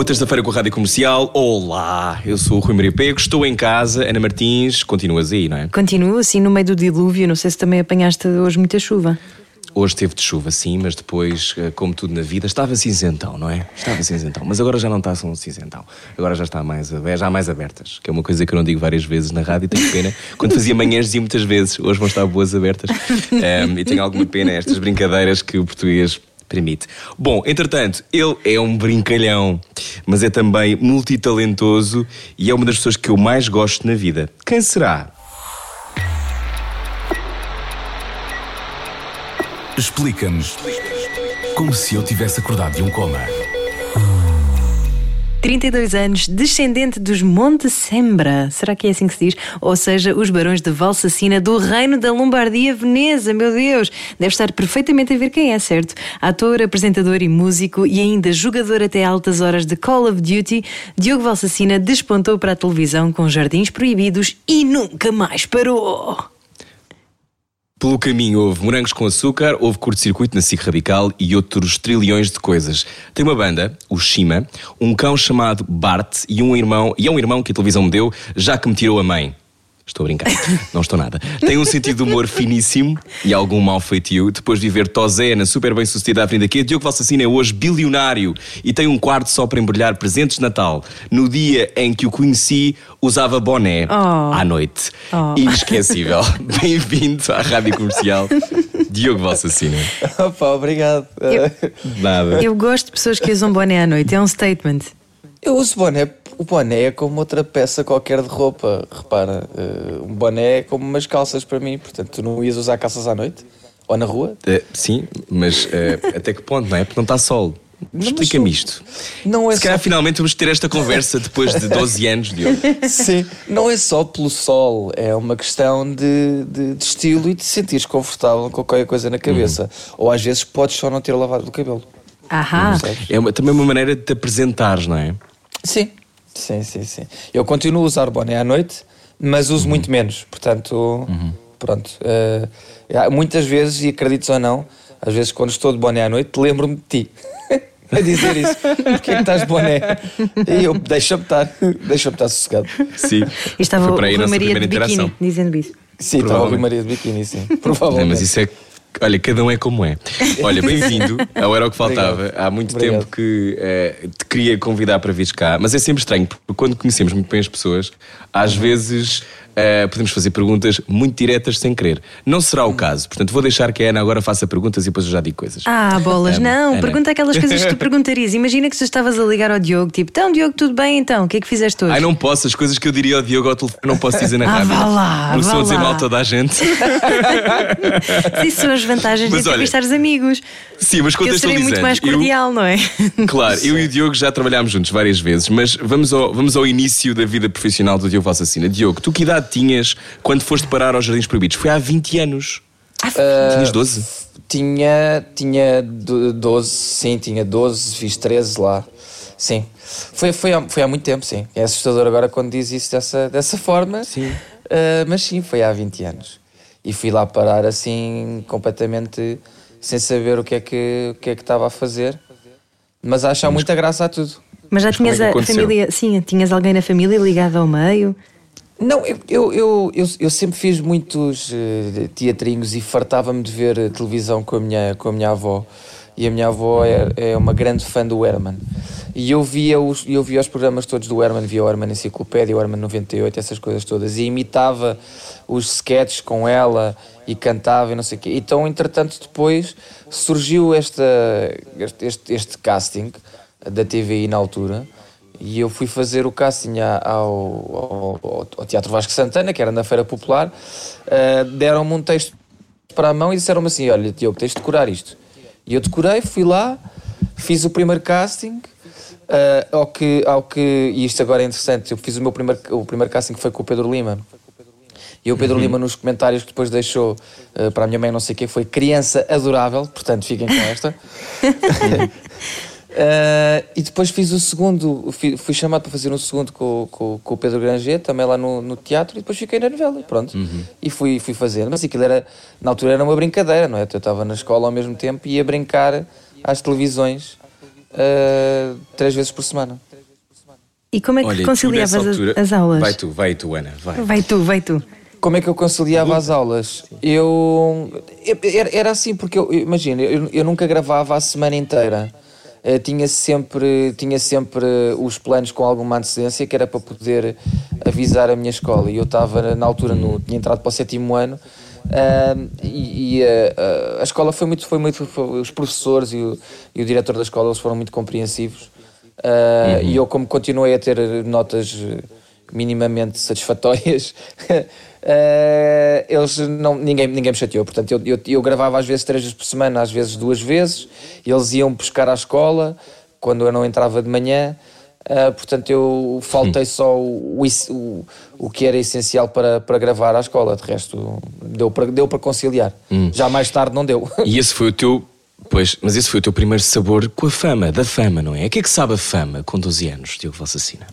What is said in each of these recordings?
Boa terça-feira com a Rádio Comercial. Olá, eu sou o Rui Maria Pego, estou em casa. Ana Martins, continuas aí, não é? Continuo assim no meio do dilúvio. Não sei se também apanhaste hoje muita chuva. Hoje teve de chuva, sim, mas depois, eh, como tudo na vida, estava cinzentão, não é? Estava cinzentão. Mas agora já não está tão cinzentão. Agora já está mais, já mais abertas, que é uma coisa que eu não digo várias vezes na rádio e tenho pena. Quando fazia manhãs dizia muitas vezes, hoje vão estar boas abertas. Ehm, e tenho alguma pena estas brincadeiras que o português permite. Bom, entretanto, ele é um brincalhão, mas é também multitalentoso e é uma das pessoas que eu mais gosto na vida. Quem será? Explica-nos como se eu tivesse acordado de um coma. 32 anos, descendente dos Monte Sembra. Será que é assim que se diz? Ou seja, os barões de Valsacina do reino da Lombardia, Veneza. Meu Deus! Deve estar perfeitamente a ver quem é, certo? Ator, apresentador e músico e ainda jogador até altas horas de Call of Duty, Diogo Valsacina despontou para a televisão com Jardins Proibidos e nunca mais parou. Pelo caminho houve morangos com açúcar, houve curto-circuito na SIC Radical e outros trilhões de coisas. Tem uma banda, o Shima, um cão chamado Bart e um irmão, e é um irmão que a televisão me deu, já que me tirou a mãe. Estou a brincar, não estou nada. Tem um sentido de humor finíssimo e algum mau feitio. Depois de viver Tosé na super bem sucedida Avenida Q, Diogo Valsacina é hoje bilionário e tem um quarto só para embrulhar presentes de Natal. No dia em que o conheci, usava boné Oh. à noite. Oh. Inesquecível. Bem-vindo à Rádio Comercial, Diogo Valsacina. Opa, obrigado. Eh, Nada. Eu gosto de pessoas que usam boné à noite, é um statement. Eu uso boné. O boné é como outra peça qualquer de roupa. Repara, eh, um boné é como umas calças para mim. Portanto, tu não ias usar calças à noite? Ou na rua? Eh, sim, mas eh, até que ponto, não é? Porque não está sol. Explica-me isto. Não é Se calhar só... finalmente vamos ter esta conversa depois de 12 anos, Diogo. Sim, não é só pelo sol. É uma questão de, de, de estilo e de te sentires confortável com qualquer coisa na cabeça. Uhum. Ou às vezes podes só não ter lavado o cabelo. Ahá. É uma- também uma maneira de te apresentares, não é? Sim, sim, sim, sim. Eu continuo a usar boné à noite, mas uso muito menos. Portanto, pronto. eh, há muitas vezes, e acredites ou não, às vezes quando estou de boné à noite, lembro-me de ti. a dizer isso. Porquê é que estás de boné? E eu, deixa-me estar, deixa-me estar sossegado. Sim. E estava Foi o a Rui nossa Maria de primeira biquíni, interação. dizendo isso. Sim, estava o Rui Provavelmente. Maria de biquíni, sim. Não, Provavelmente. mas isso é. Olha, cada um é como é. Olha, bem-vindo ao Era o que Faltava. Obrigado. Há muito Obrigado. tempo que eh, te queria convidar para vires cá, mas é sempre estranho, porque quando conhecemos muito bem as pessoas, às Uhum. vezes eh, podemos fazer perguntas muito diretas sem querer. Não será o caso, portanto vou deixar que a Ana agora faça perguntas e depois eu já digo coisas. Ah, bolas, Ana, não. Ana. Pergunta aquelas coisas que tu perguntarias. Imagina que tu estavas a ligar ao Diogo, tipo, então, Diogo, tudo bem então? O que é que fizeste hoje? Ai, não posso, as coisas que eu diria ao Diogo ao telefone não posso dizer na Ah, rádio. vá lá, Não vá sou a dizer mal toda a gente. Isso são as vantagens Mas de entrevistar os amigos. Sim, mas Que eu contextualizando. muito mais eu- cordial, não é? Claro, eu e o Diogo já trabalhámos juntos várias vezes, mas vamos ao, vamos ao início da vida profissional do Diogo Valsacina. Diogo, tu que idade tinhas quando foste parar aos Jardins Proibidos? Foi há 20 anos. Tinhas 12? Tinha, tinha do- 12, sim, tinha 12, fiz 13 lá. Sim. Foi, foi, há, foi há muito tempo, sim. É assustador agora quando diz isso dessa, dessa forma. Sim. Ah, mas sim, foi há 20 anos. E fui lá parar assim, completamente sem saber o que é que, o que, é que estava a fazer. Mas a achar muita graça a tudo. Mas já como é tinhas que a aconteceu? família, sim, tinhas alguém na família ligado ao meio. Não, eu, eu, eu, eu, sempre fiz muitos eh, teatrinhos e fartava-me de ver eh, televisão com a minha, com a minha avó. E a minha avó é, é uma grande fã do Herman. E eu via, os, eu via os programas todos do Herman, via o Herman Enciclopédia, o Herman 98, essas coisas todas. E imitava os sketches com ela e cantava e não sei o quê. Então, entretanto, depois surgiu esta, este, este, este casting da TVI na altura. E eu fui fazer o casting ao, ao, ao Teatro Vasco Santana, que era na Feira Popular. Uh, Deram-me um texto para a mão e disseram-me assim: Olha, Diogo, tens de decorar isto. E eu decorei, fui lá, fiz o primeiro casting. uh, ao que, ao que, e isto agora é interessante, eu fiz o meu primeiro, o primeiro casting que foi com o Pedro Lima. E o Pedro Lima nos comentários que depois deixou uh, para a minha mãe não sei o quê foi criança adorável, portanto fiquem com esta. Uh, e depois fiz o segundo, fui, fui, chamado para fazer um segundo com, com, com o Pedro Granger, também lá no, no, teatro, e depois fiquei na novela, pronto. Uhum. E fui, fui fazendo. Mas aquilo era, na altura era uma brincadeira, não é? Eu estava na escola ao mesmo tempo e ia brincar às televisões uh, três vezes por semana. E como é que Olha, conciliavas altura... as aulas? Vai tu, vai tu, Ana, vai. Vai tu, vai tu. Como é que eu conciliava as aulas? Eu. Era, era assim, porque eu, imagina, eu, eu nunca gravava a semana inteira. Uh, tinha, sempre, tinha sempre os planos com alguma antecedência, que era para poder avisar a minha escola. E eu estava, na altura, no, tinha entrado para o sétimo ano. Uh, e, e uh, a escola foi muito, foi muito foi, os professores e o, e o diretor da escola eles foram muito compreensivos uhum. e eu como continuei a ter notas minimamente satisfatórias Uh, eles não, ninguém, ninguém me chateou. Portanto, eu, eu, eu, gravava às vezes três vezes por semana, às vezes duas vezes. Eles iam buscar à escola quando eu não entrava de manhã. Uh, portanto, eu faltei hum. só o, o, o que era essencial para, para gravar à escola. De resto, deu para, deu para conciliar. Hum. Já mais tarde não deu. E esse foi o teu. Pois, mas esse foi o teu primeiro sabor com a fama, da fama, não é? O que é que sabe a fama com 12 anos, Diogo Valsacina?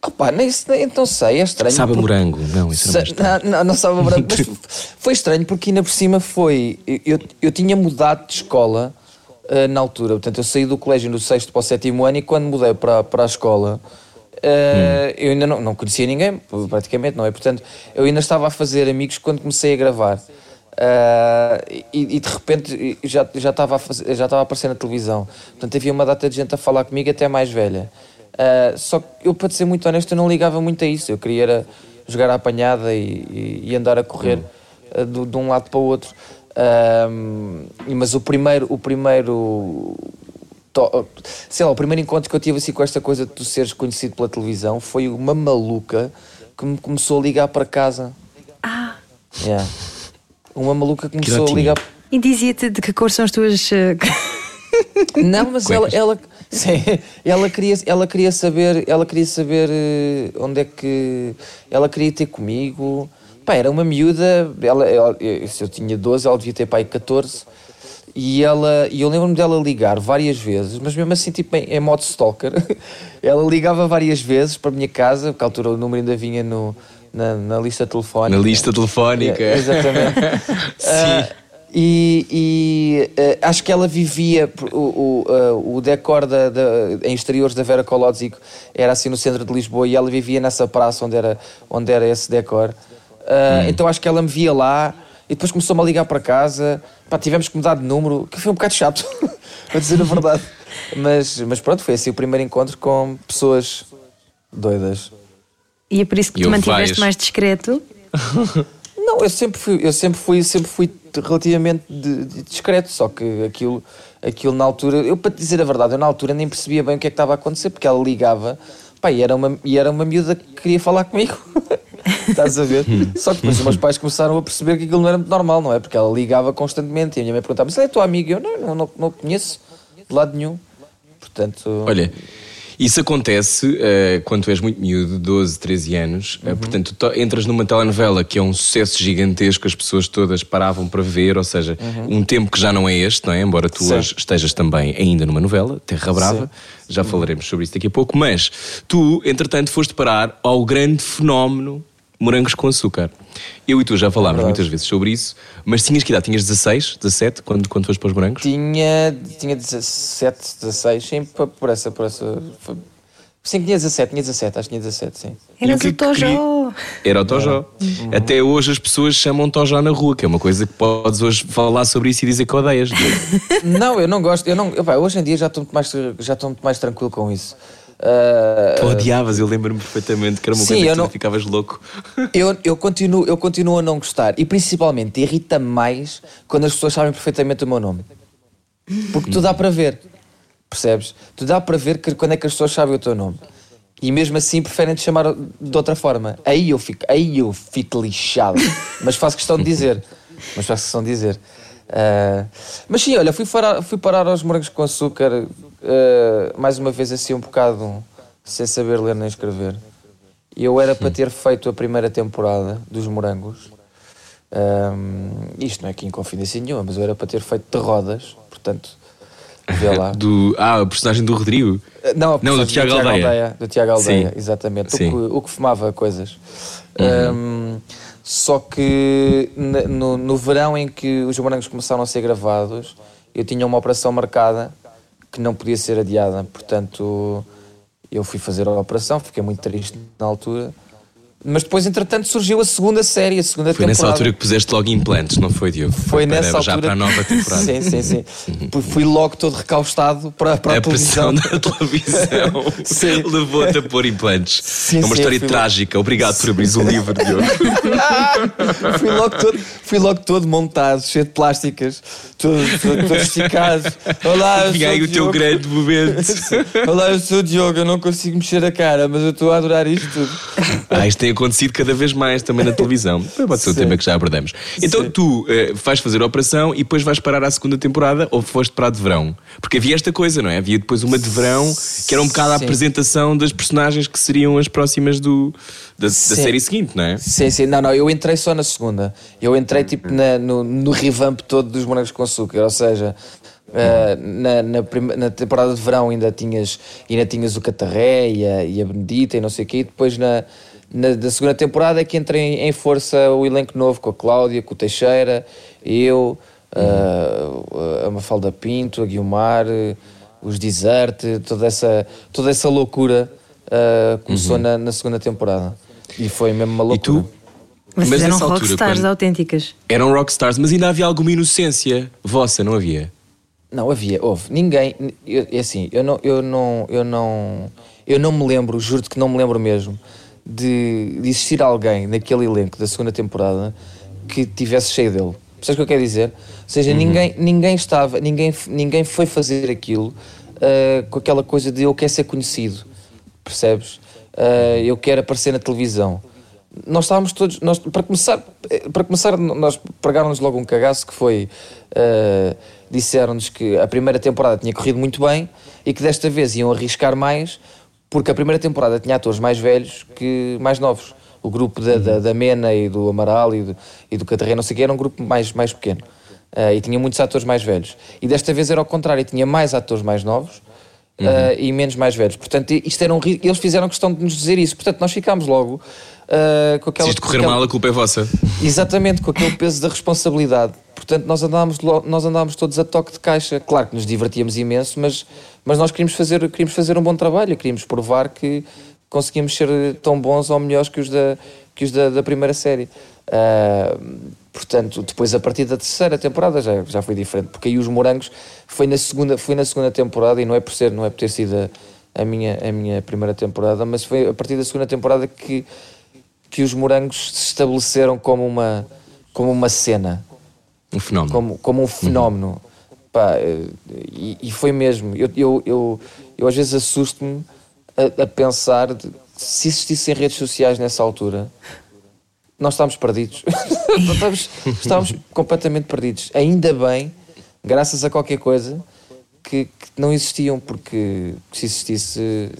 Opa, nem, nem, então sei, é estranho. Sabe porque... morango, não, isso não, não, não, não sabe morango, mas foi estranho porque ainda por cima foi. Eu, eu tinha mudado de escola uh, na altura, portanto eu saí do colégio no sexto para o sétimo ano e quando mudei para, para a escola. Uh, hum. Eu ainda não, não conhecia ninguém, praticamente, não é? Portanto, eu ainda estava a fazer amigos quando comecei a gravar. Uh, e, e, de repente já, já, estava a fazer, já estava a aparecer na televisão. Portanto, havia uma data de gente a falar comigo, até mais velha. Uh, só que eu, para ser muito honesto, eu não ligava muito a isso. Eu queria era jogar à apanhada e, e, e andar a correr uh, de, de, um lado para o outro. Uh, mas o primeiro, o primeiro sei lá, o primeiro encontro que eu tive assim com esta coisa de tu seres conhecido pela televisão foi uma maluca que me começou a ligar para casa. Ah! Yeah. Uma maluca que começou a ligar. E dizia-te de que cor são as tuas. Não, mas ela, ela, sim, ela, queria, ela queria saber, ela queria saber eh, onde é que. Ela queria ter comigo. Pá, era uma miúda, ela, ela, se eu tinha 12, ela devia ter pai 14. E, ela, e eu lembro-me dela ligar várias vezes, mas mesmo assim, tipo, em, em modo stalker. ela ligava várias vezes para a minha casa, porque à altura o número ainda vinha no, na, na lista telefónica. Na lista telefónica. É, exatamente. Sim. Uh, e, e uh, acho que ela vivia o, o, uh, o decor da, da, em exteriores da Vera Kolodzik era assim no centro de Lisboa e ela vivia nessa praça onde era, onde era esse decor. Uh, hum. Então acho que ela me via lá e depois começou-me a ligar para casa. Pá, tivemos que mudar de número, que foi um bocado chato, para dizer a verdade. Mas, mas pronto, foi assim o primeiro encontro com pessoas doidas. E é por isso que e te mantiveste vais... mais discreto? Não, eu sempre fui, eu sempre fui, sempre fui relativamente de, de discreto, só que aquilo, aquilo na altura, eu para te dizer a verdade, eu na altura nem percebia bem o que é que estava a acontecer, porque ela ligava, pá, e era uma, e era uma miúda que queria falar comigo. Estás a ver? Só que depois os meus pais começaram a perceber que aquilo não era muito normal, não é? Porque ela ligava constantemente e a minha mãe perguntava: Mas ela é tua amiga? Eu não, não, não, não conheço de lado nenhum. Portanto. Olha, isso acontece uh, quando tu és muito miúdo, 12, 13 anos. Uh, portanto, tu entras numa telenovela que é um sucesso gigantesco, as pessoas todas paravam para ver, ou seja, uhum. um tempo que já não é este, não é? Embora tu hoje estejas também ainda numa novela, Terra Brava, Sim. já uhum. falaremos sobre isso daqui a pouco. Mas tu, entretanto, foste parar ao grande fenómeno morangos com açúcar. Eu e tu já falámos muitas vezes sobre isso, mas tinhas que idade? Tinhas 16, 17 quando, quando foste para os morangos? Tinha, tinha 17, 16, sim, por essa. Por essa foi... Sim, tinha 17, tinha 17, acho que tinha 17, sim. Era o Tojó. Era o Tojó. Uhum. Até hoje as pessoas chamam Tojó na rua, que é uma coisa que podes hoje falar sobre isso e dizer que odeias. não, eu não gosto. Eu não, eu, hoje em dia já estou muito mais, já estou muito mais tranquilo com isso. Uh, tu odiavas, eu lembro-me perfeitamente que era uma sim, coisa que não, tu ficavas louco. Eu, eu, continuo, eu continuo a não gostar e principalmente irrita-me mais quando as pessoas sabem perfeitamente o meu nome. Porque tu dá para ver, percebes? Tu dá para ver que, quando é que as pessoas sabem o teu nome. E mesmo assim preferem te chamar de outra forma. Aí eu fico, aí eu fico lixado. Mas faço questão de dizer. Mas faço questão de dizer. Uh, mas sim, olha, fui parar, fui parar aos morangos com açúcar uh, mais uma vez assim um bocado sem saber ler nem escrever. Eu era para ter feito a primeira temporada dos Morangos. Ahm, isto não é aqui em confidência nenhuma, mas eu era para ter feito de rodas, portanto, vê lá. Do, ah, a personagem do Rodrigo. Não, a Não, do Tiago Aldeia. Do Tiago Aldeia, Sim. exatamente. O Sim. que, o que fumava coisas. Hum, só que no, no verão em que os morangos começaram a ser gravados, eu tinha uma operação marcada que não podia ser adiada. Portanto, eu fui fazer a operação, fiquei muito triste na altura. Mas depois, entretanto, surgiu a segunda série, a segunda Foi temporada. nessa altura que puseste logo implantes, não foi, Diogo? Foi para, nessa Já altura. para a nova temporada. sim, sim, sim. Fui logo todo recaustado para, para a, a televisão. da televisão levou-te a pôr implantes. Sim, é uma sim, história trágica. Obrigado por abrir o livro, Diogo. fui, logo todo, fui logo todo montado, cheio de plásticas, todo, todo, todo esticado. Olá, eu Vinha sou aí o teu Diogo. grande momento. Olá, eu sou o Diogo, eu não consigo mexer a cara, mas eu estou a adorar isto tudo. Ah, isto tem acontecido cada vez mais também na televisão. Pode ser o Sim. tema que já abordamos. Então Sim. tu eh, vais fazer a operação e depois vais parar à segunda temporada ou foste para a de verão? Porque havia esta coisa, não é? Havia depois uma de verão que era um bocado a Sim. apresentação das personagens que seriam as próximas do, da, da série seguinte, não é? Sim, sim, não, não, eu entrei só na segunda. Eu entrei tipo na- no, no revamp todo dos morangos com açúcar, ou seja, eh, na, na, prime- na temporada de verão ainda tinhas, ainda tinhas o Catarré e a, e a Benedita e não sei o quê, e depois na, na da segunda temporada é que entra em, em força o elenco novo com a Cláudia, com o Teixeira, eu, eh, a Mafalda Pinto, a Guilmar, eh, os Desert, toda essa, toda essa loucura eh, começou na, na segunda temporada. E foi mesmo uma E loucura. tu? Mas, Mas eram rockstars quando- autênticas. Eram rockstars, mas ainda havia alguma inocência vossa, não havia? Não, havia, houve. Ninguém. eu- É assim, eu não, eu não, eu não, eu não me lembro, juro-te que não me lembro mesmo, de, de existir alguém naquele elenco da segunda temporada que tivesse cheio dele. Percebes o que eu quero dizer? Ou seja, ninguém, ninguém estava, ninguém, ninguém foi fazer aquilo ah, com aquela coisa de eu quero ser conhecido. Percebes? Ah, eu quero aparecer na televisão. Nós estávamos todos, nós, para começar, para começar nós pregaram-nos logo um cagaço que foi, ah, disseram-nos que a primeira temporada tinha corrido muito bem e que desta vez iam arriscar mais porque a primeira temporada tinha atores mais velhos que mais novos. O grupo da, da, da Mena e do Amaral e do, e do Catarré, não sei o que, era um grupo mais, mais pequeno. Ah, e tinha muitos atores mais velhos. E desta vez era ao contrário, tinha mais atores mais novos ah, e menos mais velhos. Portanto, isto era um, eles fizeram questão de nos dizer isso. Portanto, nós ficámos logo ah, com aquela. Se isto correr aquela- mal, a culpa é vossa. Exatamente, com aquele peso da responsabilidade. Portanto, nós andávamos, lo- nós andávamos todos a toque de caixa. Claro que nos divertíamos imenso, mas, mas nós queríamos fazer, queríamos fazer um bom trabalho, queríamos provar que conseguíamos ser tão bons ou melhores que os da, que os da, da primeira série. Ah, portanto, depois a partir da terceira temporada já, já foi diferente, porque aí os Morangos foi na segunda, foi na segunda temporada e não é por ser, não é por ter sido a, a minha, a minha primeira temporada, mas foi a partir da segunda temporada que, que os Morangos se estabeleceram como uma, como uma cena Um fenómeno. como, como um fenómeno. Pá, eh, e, e foi mesmo. Eu, eu, eu, eu às vezes assusto-me a, a pensar de, se existissem redes sociais nessa altura, nós estávamos perdidos. Estávamos, estávamos completamente perdidos. Ainda bem, graças a qualquer coisa, que, que não existiam, porque se existisse.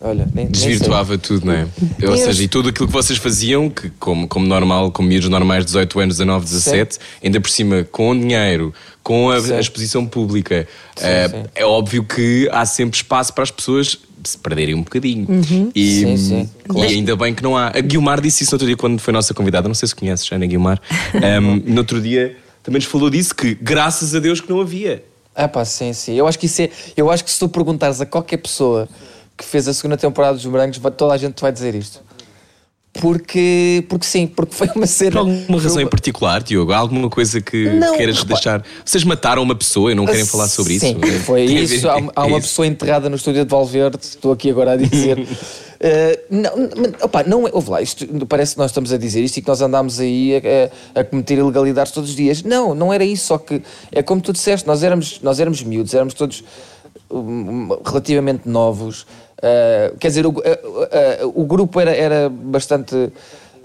Olha, nem, nem. Desvirtuava tudo, não é? Ou seja, e tudo aquilo que vocês faziam, que como, como normal, como miúdos normais, 18 anos, 19, 17, ainda por cima, com dinheiro, com a, Sim. a exposição pública, eh, sim. é óbvio que há sempre espaço para as pessoas se perderem um bocadinho. E, Sim, sim, e ainda bem que não há. A Guilmar disse isso no outro dia quando foi nossa convidada, não sei se conheces, Ana Guilmar. Um, no outro dia também nos falou disso, que graças a Deus que não havia. Ah pá, sim, sim. Eu acho que isso é. Eu acho que se tu perguntares a qualquer pessoa que fez a segunda temporada dos Morangos, toda a gente te vai dizer isto. Porque, porque sim, porque foi uma cena. Por alguma razão em particular, Diogo? Há alguma coisa que Não, queiras repara- deixar? Vocês mataram uma pessoa e não querem falar sobre isso? Sim, foi isso. Há, há uma isso. pessoa enterrada no estúdio de Valverde, estou aqui agora a dizer. Eh, não, opá, não é, ouve lá, isto, parece que nós estamos a dizer isto e que nós andámos aí a, a- a cometer ilegalidades todos os dias. Não, não era isso, só que é como tu disseste, nós éramos, nós éramos miúdos, éramos todos hum, relativamente novos. Eh, quer dizer, o, eh, eh, o grupo era, era bastante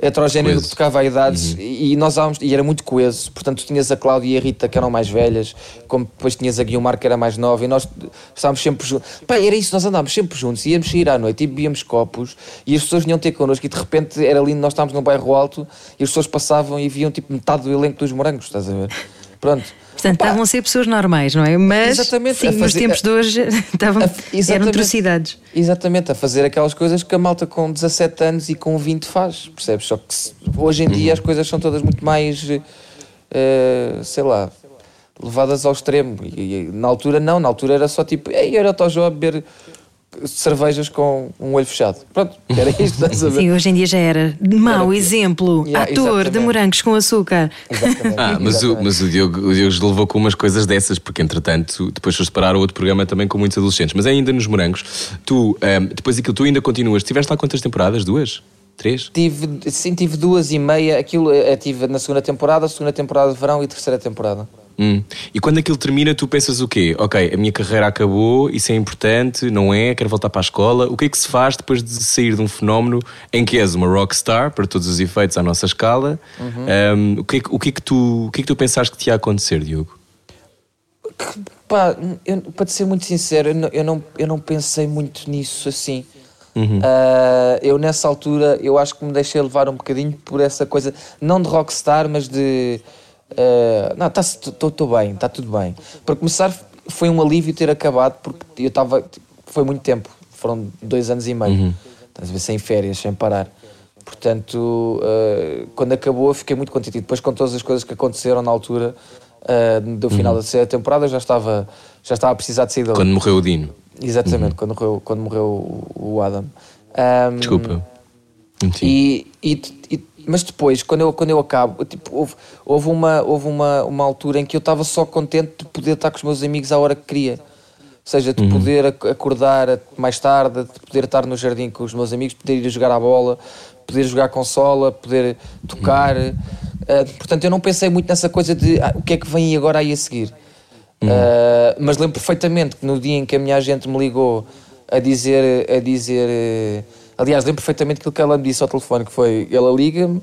heterogéneo que tocava a idades e, e nós estávamos, e era muito coeso, portanto tinhas a Cláudia e a Rita que eram mais velhas, como depois tinhas a Guilmar que era mais nova e nós estávamos sempre juntos. Pá, era isso, nós andávamos sempre juntos, íamos sair à noite e bebíamos copos e as pessoas vinham ter connosco e de repente era lindo, nós estávamos num bairro alto e as pessoas passavam e viam tipo metade do elenco dos morangos, estás a ver? Pronto. Portanto, Pá, estavam a ser pessoas normais, não é? Mas Exatamente, sim, a nos fazer- tempos de hoje estavam, a- eram atrocidades. Exatamente, a fazer aquelas coisas que a malta com 17 anos e com 20 faz, percebes? Só que se- hoje em dia as coisas são todas muito mais, eh, sei lá, levadas ao extremo. E, e na altura não, na altura era só tipo, ei, era o a beber cervejas com um olho fechado. Pronto, era isto, estás a ver? Sim, hoje em dia já era mau exemplo, Yeah, ator de exatamente. morangos com açúcar. Exatamente, Ah, mas, o, mas o, Diogo, o Diogo levou com umas coisas dessas, porque entretanto depois foste parar a outro programa também com muitos adolescentes. Mas ainda nos morangos, tu, ahm, depois daquilo, tu ainda continuas. Tiveste lá quantas temporadas? Duas? Três? Tive, sim, tive duas e meia, aquilo eh, tive na segunda temporada, segunda temporada de verão e terceira temporada. Hum. E quando aquilo termina, tu pensas o quê? Ok, a minha carreira acabou, isso é importante, não é? Quero voltar para a escola. O que é que se faz depois de sair de um fenómeno em que és uma rockstar, para todos os efeitos, à nossa escala? Ahm, o, que é, que- o, que é que tu, o que é que tu pensaste que te ia acontecer, Diogo? Pá, eu, para te ser muito sincero, eu não, eu não, eu não pensei muito nisso assim. Ah, eu nessa altura, eu acho que me deixei levar um bocadinho por essa coisa, não de rockstar, mas de. Ah, não, estou bem, está tudo bem. Para começar, foi um alívio ter acabado, porque eu estava. Foi muito tempo, foram dois anos e meio, estás a ver, sem férias, sem parar. Portanto, ah, quando acabou, fiquei muito contente. E depois, com todas as coisas que aconteceram na altura ah, do final da terceira temporada, já estava, já estava a precisar de sair dali. Quando morreu o Dino? Exatamente, quando, morreu, quando morreu o Adam. Ahm, Desculpa. E, e- e- mas depois, quando eu, quando eu acabo, tipo, houve, houve, uma, houve uma, uma altura em que eu estava só contente de poder estar com os meus amigos à hora que queria. Ou seja, de poder ac- acordar mais tarde, de poder estar no jardim com os meus amigos, poder ir jogar à bola, poder jogar consola, poder tocar. Ah, portanto, eu não pensei muito nessa coisa de ah, o que é que vem agora aí a seguir. Uh, mas lembro perfeitamente que no dia em que a minha agente me ligou a dizer, a dizer eh, aliás, lembro perfeitamente aquilo que ela me disse ao telefone, que foi, ela liga-me,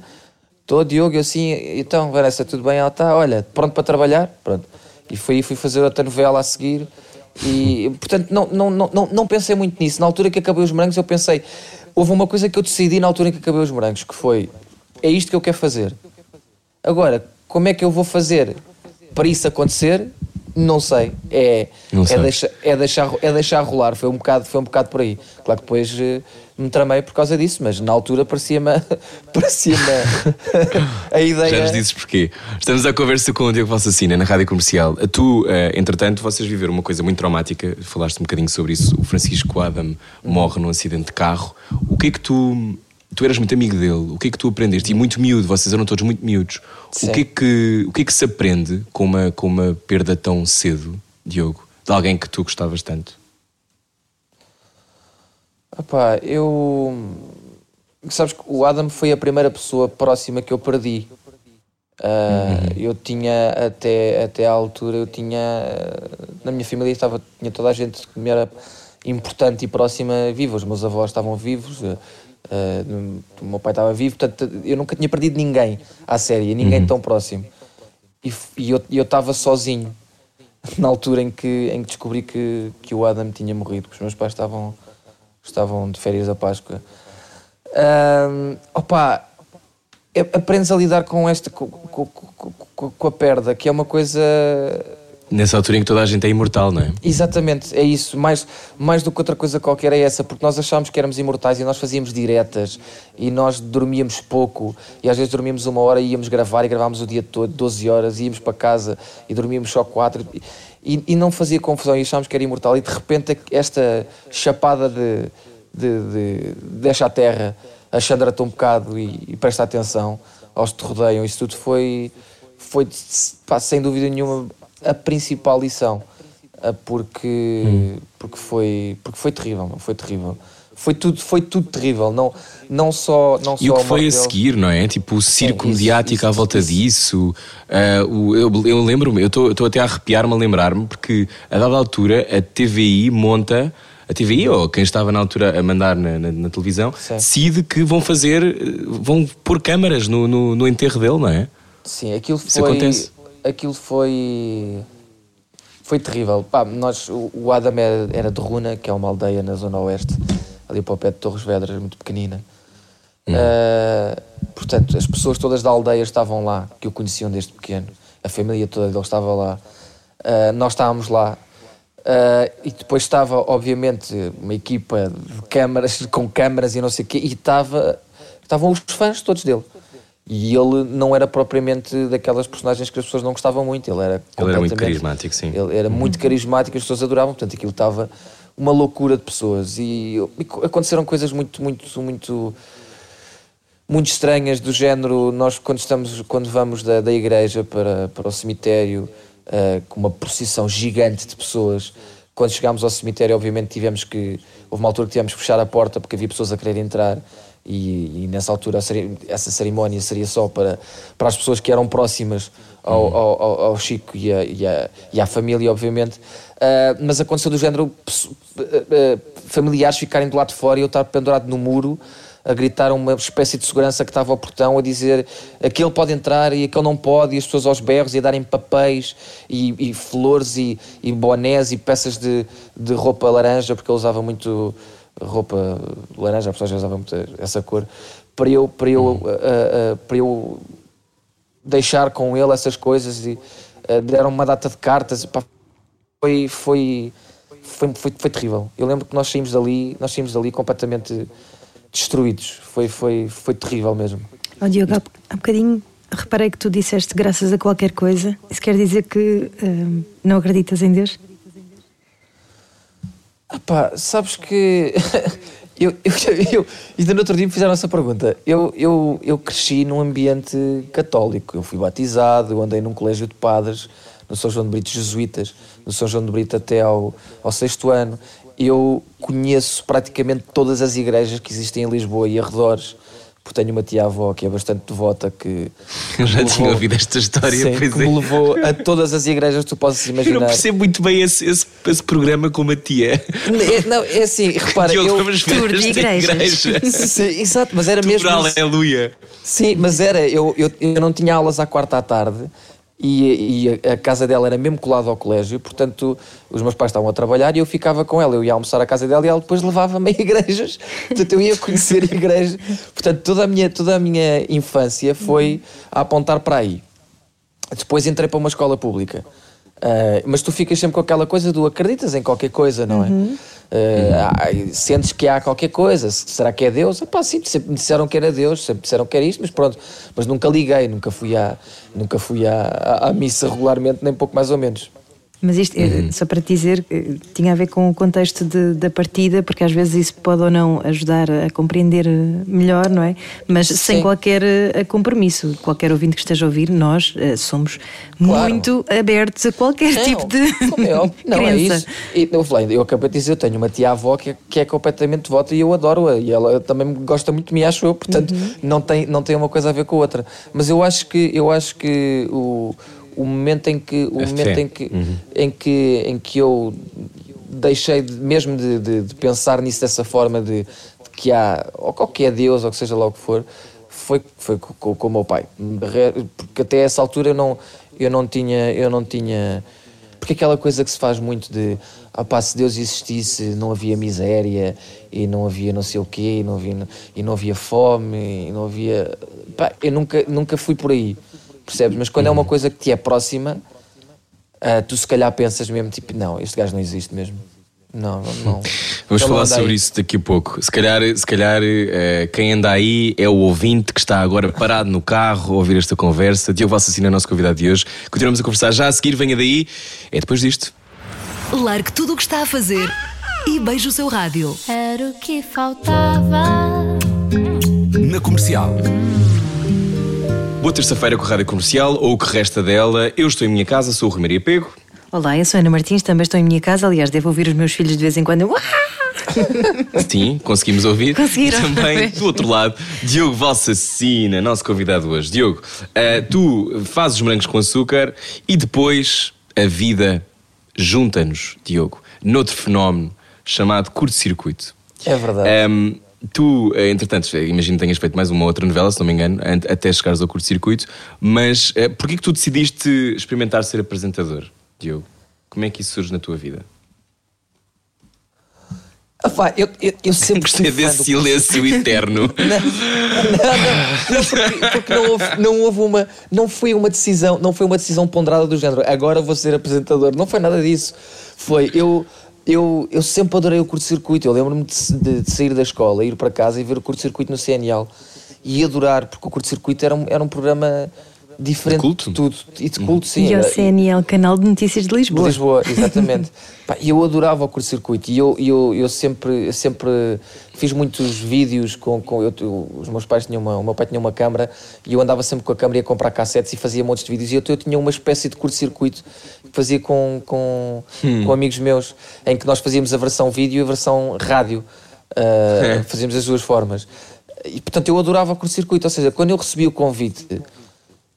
estou Diogo, eu assim, então Vanessa, tudo bem? Ela está, olha, pronto para trabalhar? Pronto. E fui aí, fui fazer outra novela a seguir e, portanto, não, não, não, não, pensei muito nisso. Na altura que acabei os morangos, eu pensei, houve uma coisa que eu decidi na altura em que acabei os morangos, que foi, é isto que eu quero fazer. Agora, como é que eu vou fazer para isso acontecer? Não sei. É, Não é, deixar, é, deixar, é deixar rolar. Foi um, bocado, foi um bocado por aí. Claro que depois eh, me tramei por causa disso, mas na altura parecia-me parecia a ideia. Já nos dizes porquê. Estamos à conversa com o Diogo Valsacina na rádio comercial. Tu, eh, entretanto, vocês viveram uma coisa muito traumática. Falaste um bocadinho sobre isso. O Francisco Adam morre num acidente de carro. O que é que tu. Tu eras muito amigo dele. O que é que tu aprendeste? E muito miúdo, vocês eram todos muito miúdos. O que, é que, o que é que se aprende com uma, com uma perda tão cedo, Diogo? De alguém que tu gostavas tanto? Epá, eu. Sabes que o Adam foi a primeira pessoa próxima que eu perdi. Ah, Eu tinha até, até à altura, eu tinha. ah, Na minha família estava, tinha toda a gente que me era importante e próxima viva. Os meus avós estavam vivos, ah, o meu pai estava vivo, portanto eu nunca tinha perdido ninguém à série, ninguém tão próximo. E, e eu eu estava sozinho na altura em que, em que descobri que, que o Adam tinha morrido, porque os meus pais estavam, estavam de férias a Páscoa. Ahm, opa, é- aprendes a lidar com esta com, com- com- com- a perda, que é uma coisa Nessa altura em que toda a gente é imortal, não é? Exatamente, é isso. Mais, mais do que outra coisa qualquer é essa, porque nós achámos que éramos imortais e nós fazíamos diretas e nós dormíamos pouco e às vezes dormíamos uma hora e íamos gravar e gravámos o dia todo, 12 horas, íamos para casa e dormíamos só 4 e, e não fazia confusão. E achámos que era imortal. E de repente esta chapada de, de, de deixa a terra, achandra-te um bocado e, e presta atenção aos que te rodeiam, isso tudo foi, foi pá, sem dúvida nenhuma a principal lição. Ah, porque porque foi porque foi terrível foi terrível foi tudo foi tudo terrível não não só não E só o que foi a seguir, não é? Tipo, o circo isso, mediático isso, à volta isso. disso. O- eu eu lembro-me, eu estou até a arrepiar-me a lembrar-me, porque a dada altura a TVI monta a TVI ou quem estava na altura a mandar na, na- na televisão Sim. decide que vão fazer, eh, vão pôr câmaras no, no, no enterro dele, não é? Sim, aquilo Isso foi. acontece. Aquilo foi. Foi terrível. Pá, nós, o o Adam era, era de Runa, que é uma aldeia na zona oeste, ali para o pé de Torres Vedras, muito pequenina. Ah, portanto, as pessoas todas da aldeia estavam lá, que o conheciam desde pequeno. A família toda dele estava lá. Ah, nós estávamos lá. Ah, e depois estava, obviamente, uma equipa de câmaras, com câmaras e não sei o quê, e estava, estavam os fãs todos dele. E ele não era propriamente daquelas personagens que as pessoas não gostavam muito. Ele era Ele era muito carismático, sim. Ele era muito carismático, as pessoas adoravam, portanto aquilo estava uma loucura de pessoas. E, e aconteceram coisas muito, muito, muito muito estranhas do género. Nós quando estamos quando vamos da, da igreja para, para o cemitério eh, com uma procissão gigante de pessoas quando chegámos ao cemitério obviamente tivemos que houve uma altura que tivemos que fechar a porta porque havia pessoas a querer entrar. E, e nessa altura essa cerimónia seria só para, para as pessoas que eram próximas ao, ao, ao- ao Chico e, a, e, a, e à família obviamente Ah, mas aconteceu do género eh, familiares ficarem do lado de fora e eu estar pendurado no muro a gritar a uma espécie de segurança que estava ao portão a dizer aquele pode entrar e aquele não pode, e as pessoas aos berros e a darem papéis e, e flores e, e bonés e peças de, de roupa laranja, porque ele usava muito roupa laranja, a pessoa já usava muito essa cor, para eu, para eu, ah, ah, para eu deixar com ele essas coisas e ah, deram uma data de cartas. pá, foi, foi, foi, foi, foi terrível. Eu lembro que nós saímos dali, nós saímos dali completamente destruídos. Foi, foi, foi terrível mesmo. Ó Diogo, há, há bocadinho reparei que tu disseste graças a qualquer coisa. Isso quer dizer que hum, não acreditas em Deus? Ah pá, sabes que eu, eu, eu, ainda no outro dia me fizeram essa pergunta. Eu, eu, eu cresci num ambiente católico. Eu fui batizado, eu andei num colégio de padres, no São João de Brito jesuítas, no São João de Brito até ao, ao sexto ano. Eu conheço praticamente todas as igrejas que existem em Lisboa e arredores. Porque tenho uma tia-avó que é bastante devota, que... Eu já me tinha levou- ouvido esta história, Sim, pois que é. me levou a todas as igrejas que tu possas Eu imaginar. não percebo muito bem esse, esse, esse programa com a tia. É, não, é assim, repara, Diogo, eu... vamos ver Tour de igrejas. igreja. Sim, exato, mas era mesmo. Tudo isso. aleluia. Sim, mas era. Eu, eu, eu não tinha aulas à quarta à tarde e, e a, casa dela era mesmo colada ao colégio, portanto os meus pais estavam a trabalhar e eu ficava com ela. Eu ia almoçar à casa dela e ela depois levava-me a igrejas. Portanto, eu ia conhecer igrejas. Portanto, toda a minha, toda a minha infância foi a apontar para aí. Depois entrei para uma escola pública. Ah, mas tu ficas sempre com aquela coisa do acreditas em qualquer coisa, não é? Ah, ai, sentes que há qualquer coisa, se- será que é Deus? Sim, sempre me disseram que era Deus, sempre disseram que era isto, mas pronto, mas nunca liguei, nunca fui à, nunca fui à, à, à missa regularmente, nem pouco mais ou menos. Mas isto, eh, Uhum. só para te dizer, eh, tinha a ver com o contexto de- da partida, porque às vezes isso pode ou não ajudar a compreender eh, melhor, não é? Mas sem Sim. qualquer eh, compromisso. Qualquer ouvinte que esteja a ouvir, nós somos Claro. muito abertos a qualquer Não, tipo de como é. Não, é crença. isso. E, eu, falei, eu acabei de dizer, eu tenho uma tia-avó que, é- que é completamente devota e eu adoro-a. E ela também gosta muito de mim, acho eu. Portanto, não, tem, não tem uma coisa a ver com a outra. Mas eu acho que, eu acho que o, o momento em que, o A momento fé. em que, em que, em que eu deixei de- mesmo de, de- de pensar nisso dessa forma de, que há, ou ou que é Deus, ou que seja lá o que for, foi, foi co- co- com, o meu pai. Porque até essa altura eu não, eu não tinha. Eu não tinha porque aquela coisa que se faz muito de ah pá, se Deus existisse não havia miséria e não havia não sei o quê e não havia, e não havia fome e não havia pá, eu nunca, nunca fui por aí percebes? Mas quando é uma coisa que te é próxima ah, tu se calhar pensas mesmo tipo não, este gajo não existe mesmo não, não. Vamos falar sobre aí. isso daqui a pouco. Se calhar, se calhar eh, quem anda aí é o ouvinte que está agora parado no carro a ouvir esta conversa. Diogo Valsacina é o nosso convidado de hoje. Continuamos a conversar já a seguir. Venha daí. É depois disto. Largue tudo o que está a fazer e beije o seu rádio. Era o que faltava. Na comercial. Boa terça-feira com a Rádio Comercial, ou o que resta dela. Eu estou em minha casa, sou o Rui Maria Pego. Olá, eu sou a Ana Martins, também estou em minha casa. Aliás, devo ouvir os meus filhos de vez em quando. Uá! Sim, conseguimos ouvir. Conseguiram. E também, do outro lado, Diogo Valsacina, nosso convidado hoje. Diogo, eh, tu fazes os morangos com açúcar e depois a vida junta-nos, Diogo, noutro fenómeno chamado Curto-Circuito. É verdade. Um, tu, eh, entretanto, eh, imagino que tenhas feito mais uma outra novela, se não me engano, até chegares ao curto-circuito, mas uh, porquê que tu decidiste experimentar ser apresentador, Diogo? Como é que isso surge na tua vida? Pá, eu, eu, eu sempre Gostei desse silêncio eterno. Não, não, não, porque, porque não, houve, não houve uma. Não foi uma decisão, não foi uma decisão ponderada do género. Agora vou ser apresentador. Não foi nada disso. Foi. Eu, eu, eu sempre adorei o curto-circuito. Eu lembro-me de, de- de sair da escola, ir para casa e ver o curto-circuito no CNL. E adorar, porque o curto-circuito era um, era um programa diferente De culto? de tudo. E de culto, sim. E era- CNL, Canal de Notícias de de Lisboa. Lisboa, exatamente. E eu adorava o curto-circuito e eu, e eu, eu, sempre, eu sempre fiz muitos vídeos com. com eu, os meus pais tinham uma, o meu pai tinha uma câmara e eu andava sempre com a câmara e ia comprar cassetes e fazia montes de vídeos. E eu, eu tinha uma espécie de curto-circuito fazia com, com, com amigos meus, em que nós fazíamos a versão vídeo e a versão rádio. Ah, fazíamos as duas formas. E portanto eu adorava o curto-circuito, ou seja, quando eu recebi o convite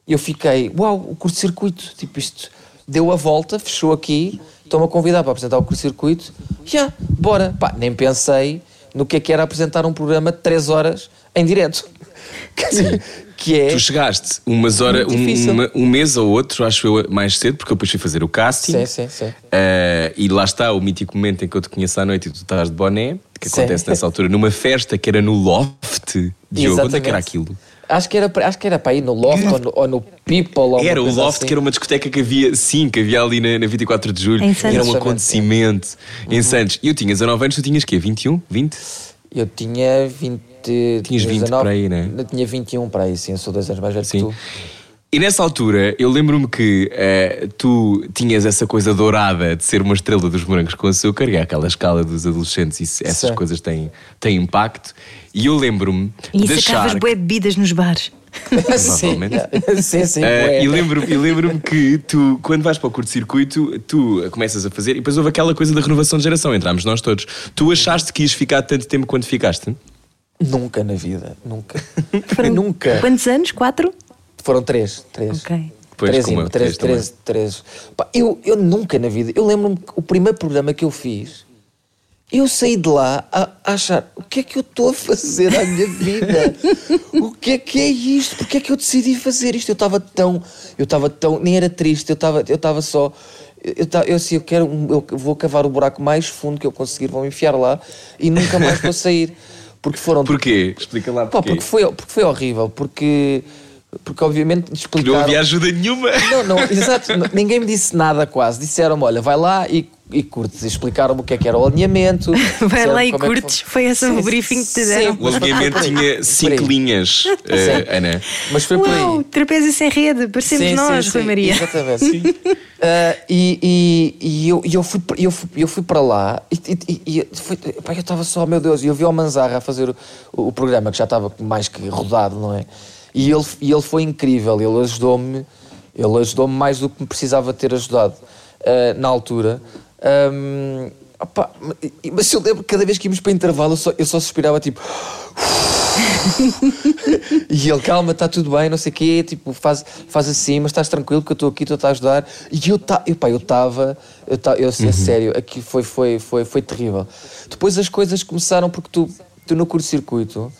eu fiquei, uau, o curto-circuito, tipo isto deu a volta, fechou aqui, estão-me a convidar para apresentar o curto-circuito, já, bora. Pá, nem pensei no que é que era apresentar um programa de 3 horas em direto. Quer dizer, que é. Tu chegaste umas horas, um, uma- um mês ou outro, acho eu, mais cedo, porque eu depois fui fazer o casting. Sim, sim, sim. Eh, e lá está o mítico momento em que eu te conheço à noite e tu estás de boné, que Sim. acontece nessa altura, numa festa que era no Loft. Diogo, onde é que era aquilo? Acho que era, para- acho que era para ir no Loft ou no, ou no People. Ou Era o Loft, assim. que era uma discoteca que havia, sim, que havia ali na, na 24 de Julho. Em Santos. Era um Exatamente, acontecimento em Santos. E eu tinha 19 anos, tu tinhas quê? 21? 20? Eu tinha 20. Tinhas 20 por aí, né? Eu tinha 21 para aí, sim, eu sou dois anos mais velho Sim. que tu. E nessa altura, eu lembro-me que eh, tu tinhas essa coisa dourada de ser uma estrela dos morangos com açúcar, e é aquela escala dos adolescentes, e essas Sim. coisas têm, têm impacto. E eu lembro-me E de sacavas achar. bué bebidas nos bares. sim, sim, sim. Bué. e lembro-me e lembro-me que tu, quando vais para o curto-circuito, tu começas a fazer, e depois houve aquela coisa da renovação de geração, entramos nós todos. Tu achaste que ias ficar tanto tempo quanto ficaste? Nunca na vida, nunca. Foram nunca. Quantos anos? Quatro? Foram três, três. Ok. Pois, três, como eu, três, três três, três. Pá, eu, eu nunca na vida, eu lembro-me que o primeiro programa que eu fiz, eu saí de lá a, achar o que é que eu estou a fazer à minha vida? o que é que é isto? Porque é que eu decidi fazer isto? Eu estava tão, eu estava tão, nem era triste, eu estava eu estava só. Eu, eu assim, eu quero, eu vou cavar o buraco mais fundo que eu conseguir, vou me enfiar lá e nunca mais vou sair. Porque foram Porquê? Explica lá porquê. porque, foi, porque foi horrível, porque, porque obviamente Não explicaram... havia ajuda nenhuma. Não, não, exato, ninguém me disse nada quase. Disseram-me, olha, vai lá e, e curtes. Explicaram-me o que é que era o alinhamento. Vai lá e é curtes. fun- Foi esse o Sim, briefing que te sim, deram. O alinhamento tinha cinco linhas, eh, Ana. Mas foi por aí. Uau, trapézio sem rede, parecemos Sim, nós, sim, Rui sim, Maria. Exatamente. Ah, e e, e eu, eu, fui, para- eu, fui, eu fui para lá e, e, foi- pá, eu estava só, meu Deus, e eu vi o Manzarra a fazer o, o programa que já estava mais que rodado, não é? E ele, e ele foi incrível, ele ajudou-me, ele ajudou-me mais do que me precisava ter ajudado ah, na altura. Opá, e- mas eu lembro que cada vez que íamos para intervalo eu só, eu só suspirava tipo. E ele, calma, está tudo bem, não sei o quê, tipo, faz, faz assim, mas estás tranquilo que eu estou aqui, estou a ajudar. E eu estava, eu, estava, eu, ta- eu, a sério, aqui foi, foi, foi, foi terrível. Depois as coisas começaram porque tu, tu no curto-circuito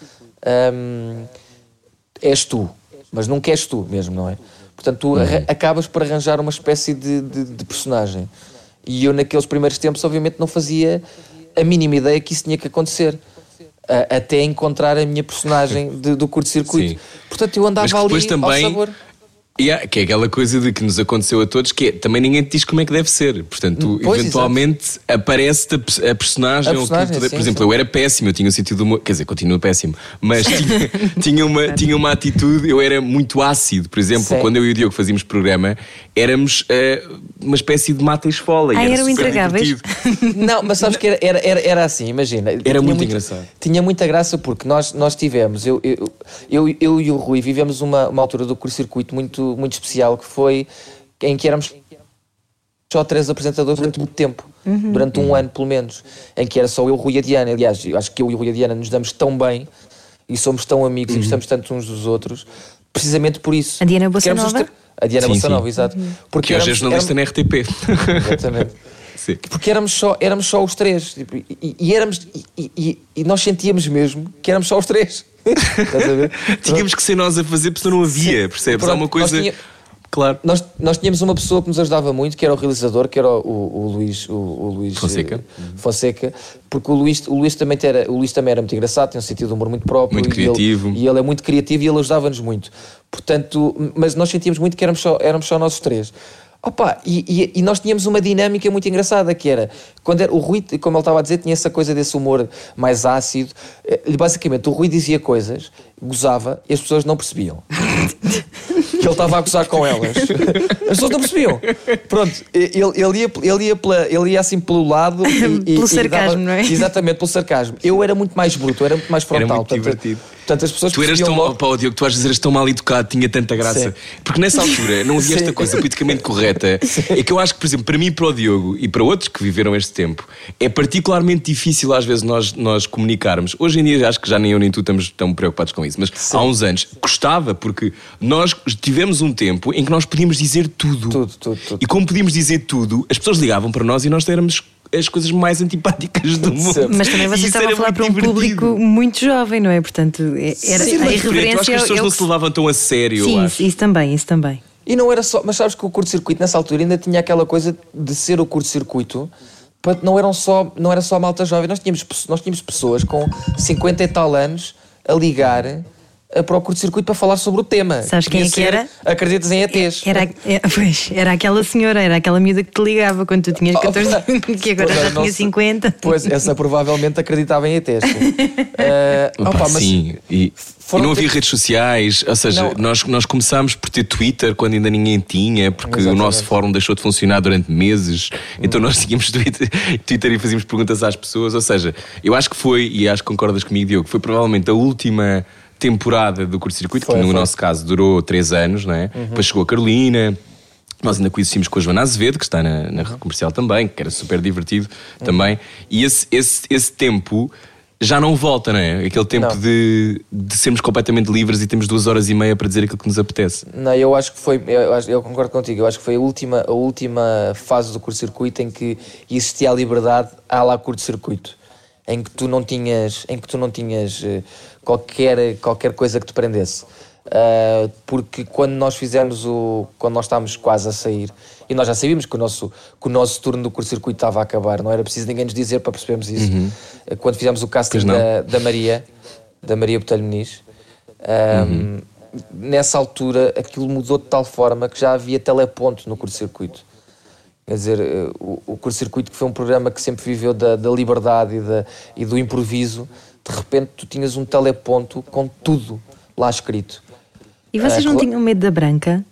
hum, és tu, mas nunca és tu mesmo, não é? Portanto, tu arra- acabas por arranjar uma espécie de, de, de personagem. E eu, naqueles primeiros tempos, obviamente, não fazia a mínima ideia que isso tinha que acontecer. A- até encontrar a minha personagem de- do curto-circuito. Portanto, eu andava ali também. ao sabor. Yeah, que é aquela coisa de que nos aconteceu a todos, que é, também ninguém te diz como é que deve ser. Portanto, tu, Pois, eventualmente aparece-te a, a personagem. A personagem, tu sim, por exemplo, sim. eu era péssimo, eu tinha um sentido de humor, quer dizer, continuo péssimo, mas tinha, tinha, uma, tinha uma atitude, eu era muito ácido. Por exemplo, Sim. quando eu e o Diogo fazíamos programa, éramos eh, uma espécie de mata e esfola. e Ah, era eram divertido. Não, mas sabes que era, era, era, era assim, imagina. Tinha muito engraçado. Tinha muita graça porque nós, nós tivemos, eu, eu, eu, eu e o Rui vivemos uma, uma altura do curto-circuito muito, muito especial que foi em que éramos só três apresentadores durante muito tempo, durante um ano pelo menos, em que era só eu, o Rui e a Diana. Aliás, eu acho que eu e o Rui e a Diana nos damos tão bem e somos tão amigos e gostamos tanto uns dos outros, precisamente por isso. A Diana tre- A Diana sim. exato. Porque Que hoje é éramos- jornalista éramos- na RTP. Exatamente. Sim. Porque éramos só, éramos só os três. Tipo, e, e éramos, e, e- e nós sentíamos mesmo que éramos só os três. Tínhamos que ser nós a fazer, porque não havia, Sim. percebes? Há Pronto, uma coisa. tinha- Claro. Nós, nós tínhamos uma pessoa que nos ajudava muito, que era o realizador, que era o, o- o Luís, o, o Luís Fonseca. eh, Fonseca, porque o Luís, o, Luís também era, o Luís também era muito engraçado, tinha um sentido de humor muito próprio. Muito e ele- criativo. E ele, é muito criativo e ele ajudava-nos muito. Portanto, mas nós sentíamos muito que éramos só, éramos só nós três. Opa, e, e- e nós tínhamos uma dinâmica muito engraçada que era quando era, o Rui, como ele estava a dizer, tinha essa coisa desse humor mais ácido. Eh, Basicamente, o Rui dizia coisas, gozava e as pessoas não percebiam que ele estava a gozar com elas. As pessoas não percebiam. Pronto, ele, ele, ia, ele, ia, pela, ele ia assim pelo lado e, Pelo sarcasmo, não é? Exatamente, pelo sarcasmo. Eu era muito mais bruto, era muito mais Era frontal. muito portanto, divertido. Portanto, as pessoas Tu eras tão, logo- pá, Diogo, tu às vezes eras tão mal educado, tinha tanta graça. Sim. Porque nessa altura não havia esta Sim. coisa politicamente correta. É que eu acho que, por exemplo, para mim e para o Diogo e para outros que viveram este tempo, é particularmente difícil às vezes nós, nós comunicarmos. Hoje em dia acho que já nem eu nem tu estamos tão preocupados com isso, mas há uns anos custava, porque nós tivemos um tempo em que nós podíamos dizer tudo. Tudo, tudo, tudo. E como podíamos dizer tudo, as pessoas ligavam para nós e nós éramos as coisas mais antipáticas do mundo. Mas também vocês estavam a falar para um divertido. público muito jovem, não é? Portanto, é- era Sim, a diferente. Eu acho que irreverência. as pessoas o não se levavam tão a sério, eu Sim, acho. isso também, isso também. E não era só, mas sabes que o curto-circuito nessa altura ainda tinha aquela coisa de ser o curto-circuito. Não, eram só, não era só malta jovem, nós tínhamos, nós tínhamos pessoas com 50 e tal anos a ligar para o curto-circuito para falar sobre o tema. Sabes quem é que era? Acreditas em ETs. Era, é, pois, era aquela senhora, era aquela miúda que te ligava quando tu tinhas 14 anos, que agora já tinha sei. 50. Pois, essa provavelmente acreditava em ETs. sim. Eh, Opa, opa, mas sim, e, e não havia ter- redes sociais, ou seja, Não. nós, nós começámos por ter Twitter quando ainda ninguém tinha, porque o Exatamente. nosso fórum deixou de funcionar durante meses, então nós tínhamos Twitter, Twitter e fazíamos perguntas às pessoas, ou seja, eu acho que foi, e acho que concordas comigo, Diogo, foi provavelmente a última temporada do curto-circuito, que no foi. nosso caso durou três anos, não é? Depois chegou a Carolina. Nós ainda conhecemos com a Joana Azevedo, que está na, na comercial também, que era super divertido também. E esse, esse, esse tempo já não volta, não é? Aquele tempo Não. de, de sermos completamente livres e temos duas horas e meia para dizer aquilo que nos apetece. Não, eu acho que foi, eu, eu concordo contigo, eu acho que foi a última, a última fase do curto-circuito em que existia a liberdade à lá curto-circuito, em que tu não tinhas, em que tu não tinhas eh, qualquer, qualquer coisa que te prendesse. Ah, porque quando nós fizemos o. quando nós estávamos quase a sair, e nós já sabíamos que o nosso, que o nosso turno do curto-circuito estava a acabar, não era preciso ninguém nos dizer para percebermos isso. Eh, Quando fizemos o casting da, da Maria, da Maria Botelho Muniz, um, nessa altura aquilo mudou de tal forma que já havia teleponto no curto-circuito. Quer dizer, o, o curto-circuito que foi um programa que sempre viveu da, da liberdade e, da, e do improviso, de repente tu tinhas um teleponto com tudo lá escrito. E vocês Ah, não tinham medo da branca?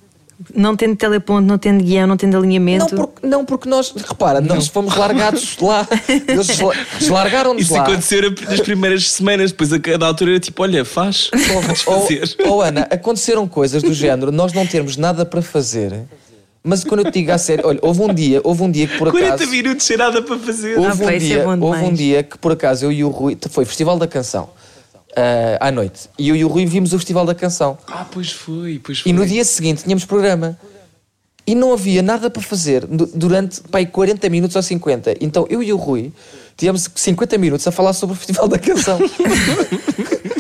Não tendo teleponto, não tendo guião, não tendo Não alinhamento? porque, não, porque nós, repara, nós fomos largados lá, eles desla- deslargaram-nos Isso lá. aconteceu nas primeiras semanas, depois a cada altura era tipo: olha, faz, fazer. Oh, oh, Ana, aconteceram coisas do género, nós não termos nada para fazer, mas quando eu te digo a sério, olha, houve um dia, houve um dia que por 40 acaso. minutos sem nada para fazer. Ah, Houve, pá, um é dia, houve um dia que por acaso eu e o Rui. Foi Festival da Canção ah, à noite. E eu e o Rui vimos o Festival da Canção. Ah, pois foi, pois foi. E no dia seguinte tínhamos programa. E não havia nada para fazer du- durante pai, 40 minutos ou 50. Então eu e o Rui tivemos 50 minutos a falar sobre o Festival da Canção.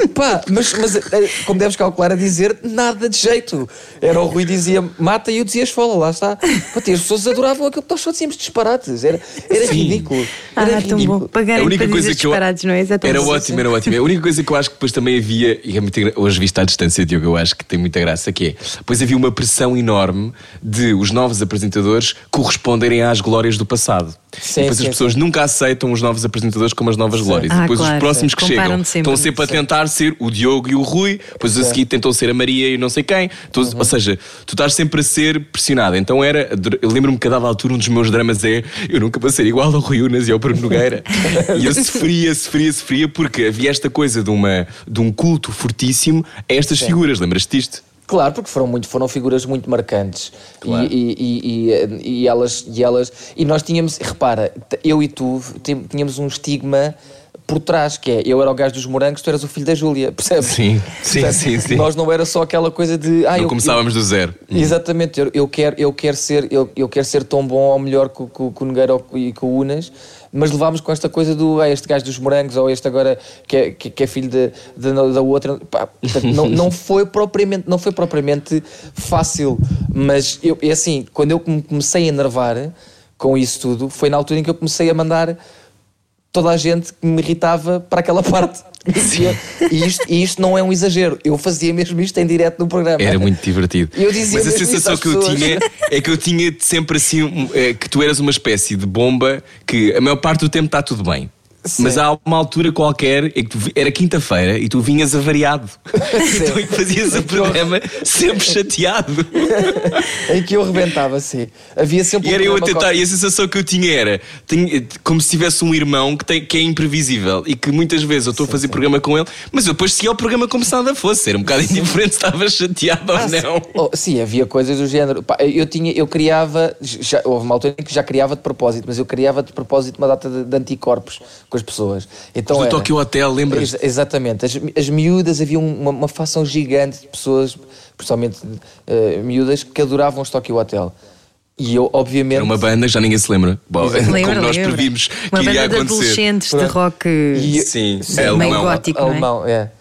Pá, mas, mas eh, como deves calcular a dizer, nada de jeito. Era o Rui dizia mata e eu dizia esfola, lá está. Pá, e as pessoas adoravam aquilo que nós só dizíamos disparates. Era, era Sim. ridículo. Ah, Era tão ridículo. bom. Pagarem para dizer disparates, não é? Exatamente. Era ótimo, era ótimo. A única coisa que eu acho que depois também havia, e é muito engra- hoje visto à distância, Diogo, eu acho que tem muita graça, que é, depois havia uma pressão enorme de os novos apresentadores corresponderem às glórias do passado. Sim, e depois sim, as pessoas nunca aceitam os novos apresentadores como as novas glórias. Ah, depois claro, os próximos que chegam estão sempre a tentar ser o Diogo e o Rui, depois a seguir tentam ser a Maria e não sei quem. Uhum. Ou seja, tu estás sempre a ser pressionado. Então era, eu lembro-me que a dada altura um dos meus dramas é eu nunca vou ser igual ao Rui Unas e ao Bruno Nogueira. e eu sofria, sofria, sofria porque havia esta coisa de, uma, de um culto fortíssimo a estas figuras. Lembras-te disto? Claro, porque foram, muito, foram figuras muito marcantes Claro. e, e, e, e, elas, e elas. E nós tínhamos, repara, eu e tu tínhamos um estigma por trás, que é eu era o gajo dos morangos, tu eras o filho da Júlia, percebes? Sim, sim, Portanto, sim, sim. Nós não era só aquela coisa de. Ah, Não eu, começávamos do zero. Exatamente, eu, eu quero, eu, quero ser, eu, eu quero ser tão bom ou melhor que, o- Nogueira e que o Unas, mas levámos com esta coisa do ah, este gajo dos morangos ou este agora que é, que, que é filho de, de- da outra. Pá, não, não, foi propriamente, não foi propriamente fácil, mas eu, é assim, quando eu come- comecei a enervar com isso tudo, foi na altura em que eu comecei a mandar toda a gente que me irritava para aquela parte. Dizia- E isto, e isto não é um exagero. Eu fazia mesmo isto em direto no programa. Era muito divertido. Eu dizia Mas a sensação que eu tinha é que eu tinha sempre assim é, que tu eras uma espécie de bomba que a maior parte do tempo está tudo bem. Sim. Mas há uma altura qualquer em que tu era quinta-feira e tu vinhas avariado. então e fazias o programa sempre chateado. em que eu rebentava, sim. Havia sempre E um era eu a tentar, e a sensação que eu tinha era tinha- como se tivesse um irmão que, tem, que é imprevisível e que muitas vezes eu estou a fazer programa com ele, mas eu depois seguia o programa como se nada fosse. Era um bocado indiferente se estava chateado Ah, ou sim. não. Oh, sim, havia coisas do género. Eu, tinha, eu criava, já, houve uma altura em que já criava de propósito, mas eu criava de propósito uma data de, de anticorpos com as pessoas. Então Do era- Tokyo Hotel, lembras? Ex- exatamente. As, as miúdas, havia um, uma, uma facção gigante de pessoas, principalmente eh, miúdas, que adoravam os Tokyo Hotel. E eu, obviamente. Era uma banda que já ninguém se lembra. Bom, Lembra, como nós lembra. previmos Uma que iria banda de acontecer. adolescentes de Pronto. rock E- Sim, Sim, é meio alemão. gótico, não é? alemão, é.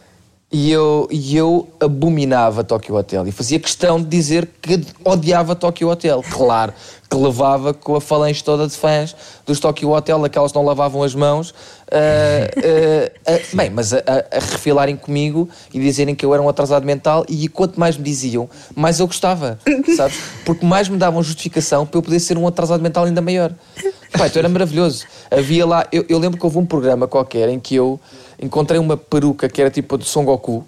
E eu, e eu abominava Tokyo Hotel e fazia questão de dizer que odiava Tokyo Hotel. Claro, que levava com a falange toda de fãs dos Tokyo Hotel, aquelas que não lavavam as mãos, ah, ah, ah, bem, mas a, a- a refilarem comigo e dizerem que eu era um atrasado mental e quanto mais me diziam, mais eu gostava, sabes? Porque mais me davam justificação para eu poder ser um atrasado mental ainda maior. Pá, então era maravilhoso. Havia lá, eu, eu lembro que houve um programa qualquer em que eu encontrei uma peruca que era tipo a de Son Goku,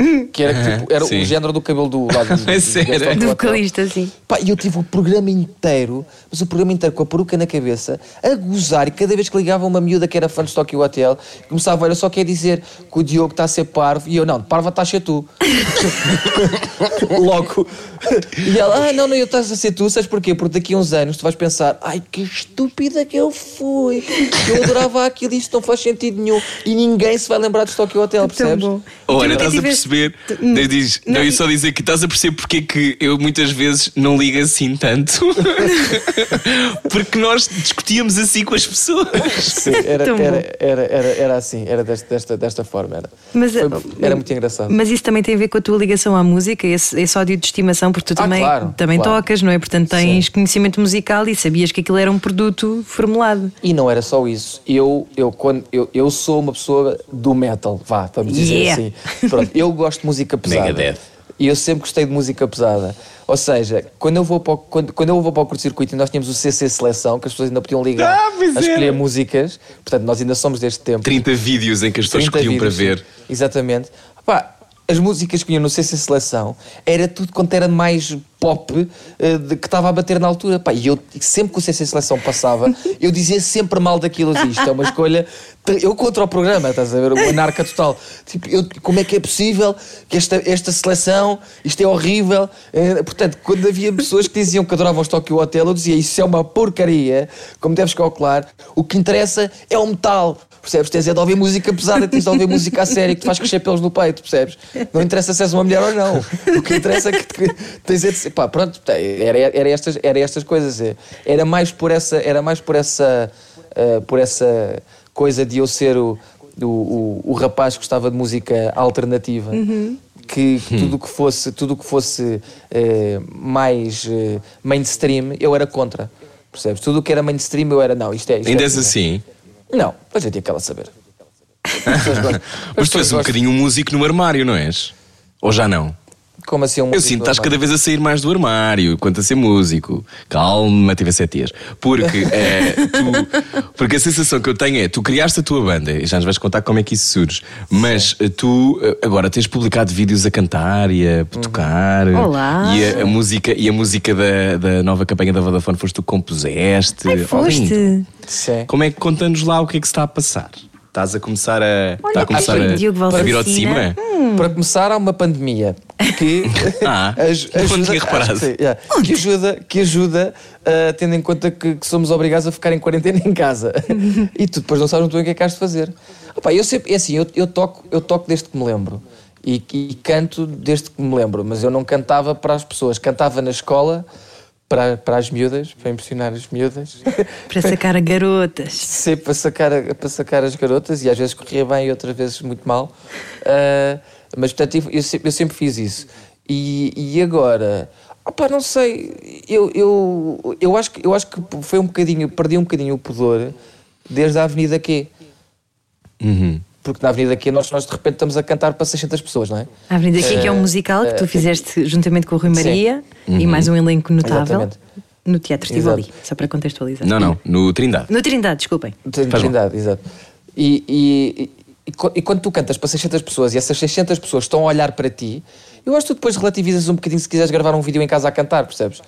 que era, tipo, era Sim. o género do cabelo do lado do, deste Do hotel. vocalista, sim. Pá, e eu tive o programa inteiro, mas o programa inteiro com a peruca na cabeça, a gozar, e cada vez que ligava uma miúda que era fã de Tokyo Hotel, começava, olha, só quer dizer que o Diogo está a ser parvo, e eu, não, parva estás a ser tu. Logo. E ela, ah, não, não, eu estás a ser tu, sabes porquê? Porque daqui a uns anos tu vais pensar, ai, que estúpida que eu fui, eu adorava aquilo, isto não faz sentido nenhum, e ninguém se vai lembrar de Tokyo Hotel, percebes? Ana, nunca estás a tiveste- perceber? Daí diz- não, Não, eu só dizer que estás a perceber porque é que eu muitas vezes não ligo assim tanto. porque nós discutíamos assim com as pessoas. Sim, era, era, era, era, era assim, era desta, desta, desta forma. Era, Mas, Foi- uh, era muito engraçado. Mas isso também tem a ver com a tua ligação à música, esse, esse ódio de estimação, porque tu Ah, também, claro, também claro. tocas, não é? Portanto, tens Sim. conhecimento musical e sabias que aquilo era um produto formulado. E não era só isso. Eu, eu, quando, eu, eu sou uma pessoa do metal, vá, vamos dizer Yeah. assim. Pronto, eu gosto de música pesada. Megadeth. E eu sempre gostei de música pesada. Ou seja, quando eu vou para o, quando, quando eu vou para o curto-circuito e nós tínhamos o CC Seleção, que as pessoas ainda podiam ligar Ah, a escolher músicas, portanto, nós ainda somos deste tempo. 30 vídeos em que as pessoas 30 escolhiam para vídeos, ver. sim. Exatamente. Pá, as músicas que vinham no CC Seleção era tudo quanto era mais pop eh, de- que estava a bater na altura. Pá, e eu sempre que o CC Seleção passava, eu dizia sempre mal daquilo. Dizia, Isto é uma escolha. Eu contra o programa, estás a ver? Uma anarca total. Tipo, eu, como é que é possível que esta, esta seleção, isto é horrível. Eh, portanto, quando havia pessoas que diziam que adoravam os Tokyo Hotel, eu dizia, isso é uma porcaria, como deves calcular. O que interessa é o metal. Percebes? Tens é de ouvir música pesada, tens de ouvir música a sério que te faz crescer pelos no peito, percebes? Não interessa se és uma mulher ou não. O que interessa é que te- tens é de ser. Pá, pronto, era, era, estas, era estas coisas. é. Era mais por essa, era mais por essa, eh, por essa coisa de eu ser o, o, o, o rapaz que gostava de música alternativa. Que, que tudo o que fosse, tudo que fosse eh, mais eh, mainstream, eu era contra. Percebes? Tudo o que era mainstream, eu era não. Isto é, isto Ainda é és assim. Não, mas eu tinha que ela saber. Mas tu és um bocadinho um músico no armário, não és? Ou já não? Como assim um Eu sinto que estás cada vez a sair mais do armário quanto a ser músico. Calma, tive sete dias. Porque, é, tu, porque a sensação que eu tenho é: tu criaste a tua banda, e já nos vais contar como é que isso surge, mas eh, tu eh, agora tens publicado vídeos a cantar e a tocar. Olá. E a, a música, e a música da, da nova campanha da Vodafone foste tu que compuseste. Ai, Oh, foste. Sim. Como é que conta-nos lá o que é que se está a passar? Estás a começar a. está a começar Olha, a, Diogo a vir ao de cima? Para começar, há uma pandemia que, Ah, não tinha reparado. acho que sim, yeah, que ajuda, que ajuda uh, tendo em conta que, que somos obrigados a ficar em quarentena em casa. e tu depois não sabes muito bem o que é que has de fazer. Opa, eu sempre, é assim, eu, eu, toco, eu toco desde que me lembro. E, e canto desde que me lembro, mas eu não cantava para as pessoas, cantava na escola para, para as miúdas, para impressionar as miúdas. Para sacar a garotas. sempre para sacar, para sacar as garotas e às vezes corria bem e outras vezes muito mal. Ah, mas portanto eu, eu sempre, eu sempre fiz isso. E, e agora, opá, não sei, eu, eu, eu, acho que, eu acho que foi um bocadinho, perdi um bocadinho o pudor desde a Avenida Q. Uhum. Porque na Avenida Q nós, nós de repente estamos a cantar para 600 pessoas, não é? A Avenida aqui, que é um musical que tu fizeste juntamente com o Rui sim. Maria e mais um elenco notável Exatamente. no Teatro Exato. Tivoli, só para contextualizar. Não, não, no Trindade. No Trindade, desculpem. Trindade, exato. E, e, e, e e quando tu cantas para 600 pessoas e essas 600 pessoas estão a olhar para ti, eu acho que tu depois relativizas um bocadinho se quiseres gravar um vídeo em casa a cantar, percebes?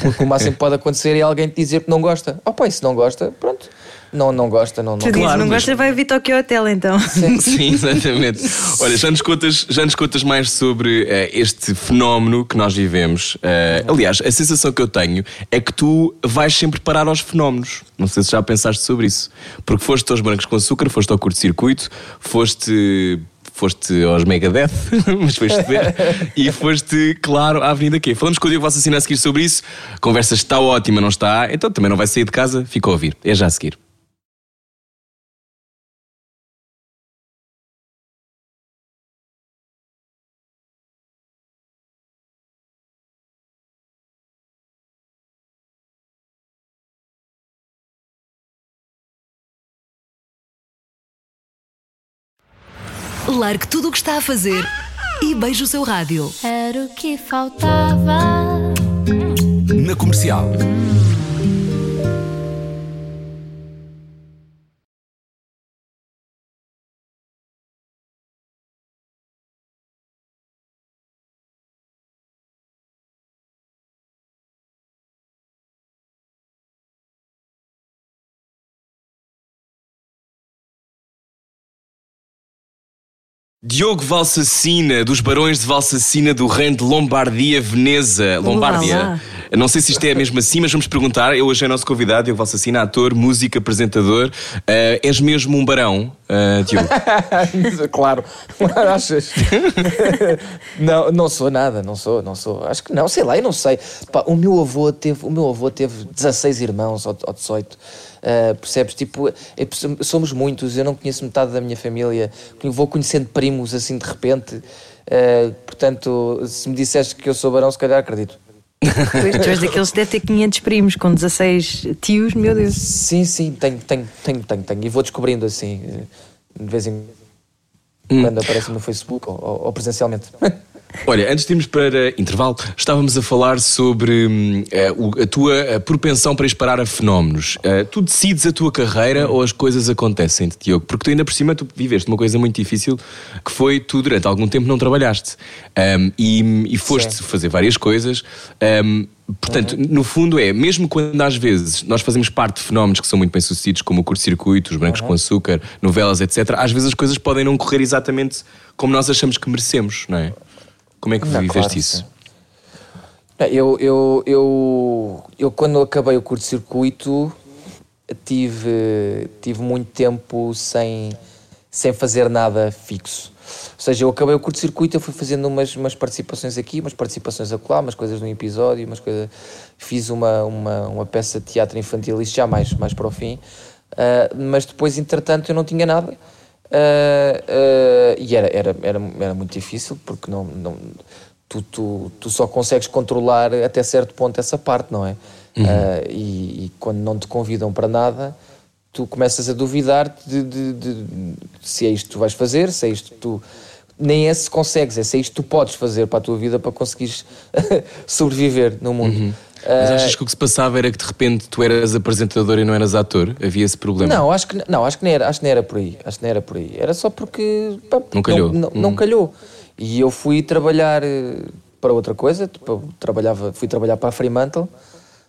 Porque o máximo que pode acontecer é alguém te dizer que não gosta. Oh, pá, e se não gosta, pronto. Não, não gosta, não, não Tu dizes, Claro, não mas- gosta, vai ouvir Tokyo Hotel então. Sim, exatamente. Olha, já nos contas, já nos contas mais sobre eh, este fenómeno que nós vivemos. Eh, aliás, a sensação que eu tenho é que tu vais sempre parar aos fenómenos. Não sei se já pensaste sobre isso. Porque foste aos brancos com açúcar, foste ao curto-circuito, foste. Foste aos Megadeth, mas foste ver, e foste, claro, à Avenida Q. Falamos com o Diogo Valsacina a seguir sobre isso. A conversa está ótima, não está? Então também não vai sair de casa, fica a ouvir. É já a seguir. Largue tudo o que está a fazer e beije o seu rádio. Era o que faltava. Na comercial. Diogo Valsacina, dos Barões de Valsacina do Reino de Lombardia, Veneza. Lombardia. Não sei se isto é mesmo assim, mas vamos perguntar. Eu hoje é nosso convidado, Diogo Valsacina, ator, músico, apresentador. Eh, és mesmo um barão, eh, Diogo? claro, claro, achas? não, não sou nada, não sou, não sou. Acho que não, sei lá, eu não sei. Pá, o meu avô teve, o meu avô teve 16 irmãos ou, ou 18. Uh, percebes? Tipo, é- somos muitos, eu não conheço metade da minha família, vou conhecendo primos assim de repente. Uh, portanto, se me disseste que eu sou barão, se calhar acredito. Pois, tu és daqueles que deve ter 500 primos com 16 tios, meu Deus. Sim, sim, tenho, tenho, tenho, tenho, tenho. E vou descobrindo assim, eh, de vez em quando aparece no Facebook ou- ou presencialmente. Olha, antes de irmos para intervalo, estávamos a falar sobre hum, eh, a tua eh, propensão para esperar a fenómenos. Eh, tu decides a tua carreira ou as coisas acontecem-te, Diogo? Porque tu ainda por cima tu viveste uma coisa muito difícil que foi tu durante algum tempo não trabalhaste Hum, e, e foste Sim. fazer várias coisas. Hum, portanto, no fundo é, mesmo quando às vezes nós fazemos parte de fenómenos que são muito bem sucedidos, como o curto-circuito, os brancos com açúcar, novelas, etc., às vezes as coisas podem não correr exatamente como nós achamos que merecemos, não é? Como é que Não, viveste claro, isso? sim. Eu, eu, eu, eu quando acabei o curto-circuito tive, tive muito tempo sem, sem fazer nada fixo. Ou seja, eu acabei o curto-circuito, eu fui fazendo umas, umas participações aqui, umas participações acolá, umas coisas no episódio, umas coisas... Fiz uma, uma, uma peça de teatro infantil, isso já mais, mais para o fim. Ah, mas depois, entretanto, eu não tinha nada. Ah, e era, era, era, era muito difícil, porque não, não, tu, tu, tu só consegues controlar até certo ponto essa parte, não é? Ah, e, e quando não te convidam para nada, tu começas a duvidar de, de- de- de se é isto que tu vais fazer, se é isto que tu. Nem é se consegues, é se é isto que tu podes fazer para a tua vida para conseguires sobreviver no mundo. Mas Ah, achas que o que se passava era que de repente tu eras apresentador e não eras ator? Havia esse problema? Não, acho que não, acho que nem era, acho que nem era por aí. Acho que nem era por aí. Era só porque pá, Não calhou. Não, não Hum. calhou. E eu fui trabalhar eh, para outra coisa. Tipo, trabalhava, fui trabalhar para a Fremantle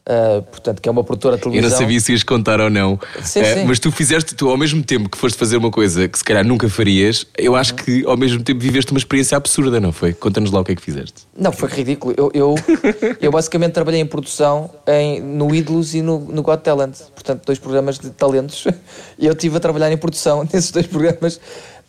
Uh, portanto, que é uma produtora de Eu televisão. não sabia se ias contar ou não. Sim, Eh, sim. Mas tu fizeste, tu ao mesmo tempo que foste fazer uma coisa que se calhar nunca farias, eu acho que ao mesmo tempo viveste uma experiência absurda, não foi? Conta-nos lá o que é que fizeste. Não, foi ridículo. Eu, eu, eu basicamente trabalhei em produção em, no Ídolos e no, no Got Talent. Portanto, dois programas de talentos. E eu estive a trabalhar em produção nesses dois programas.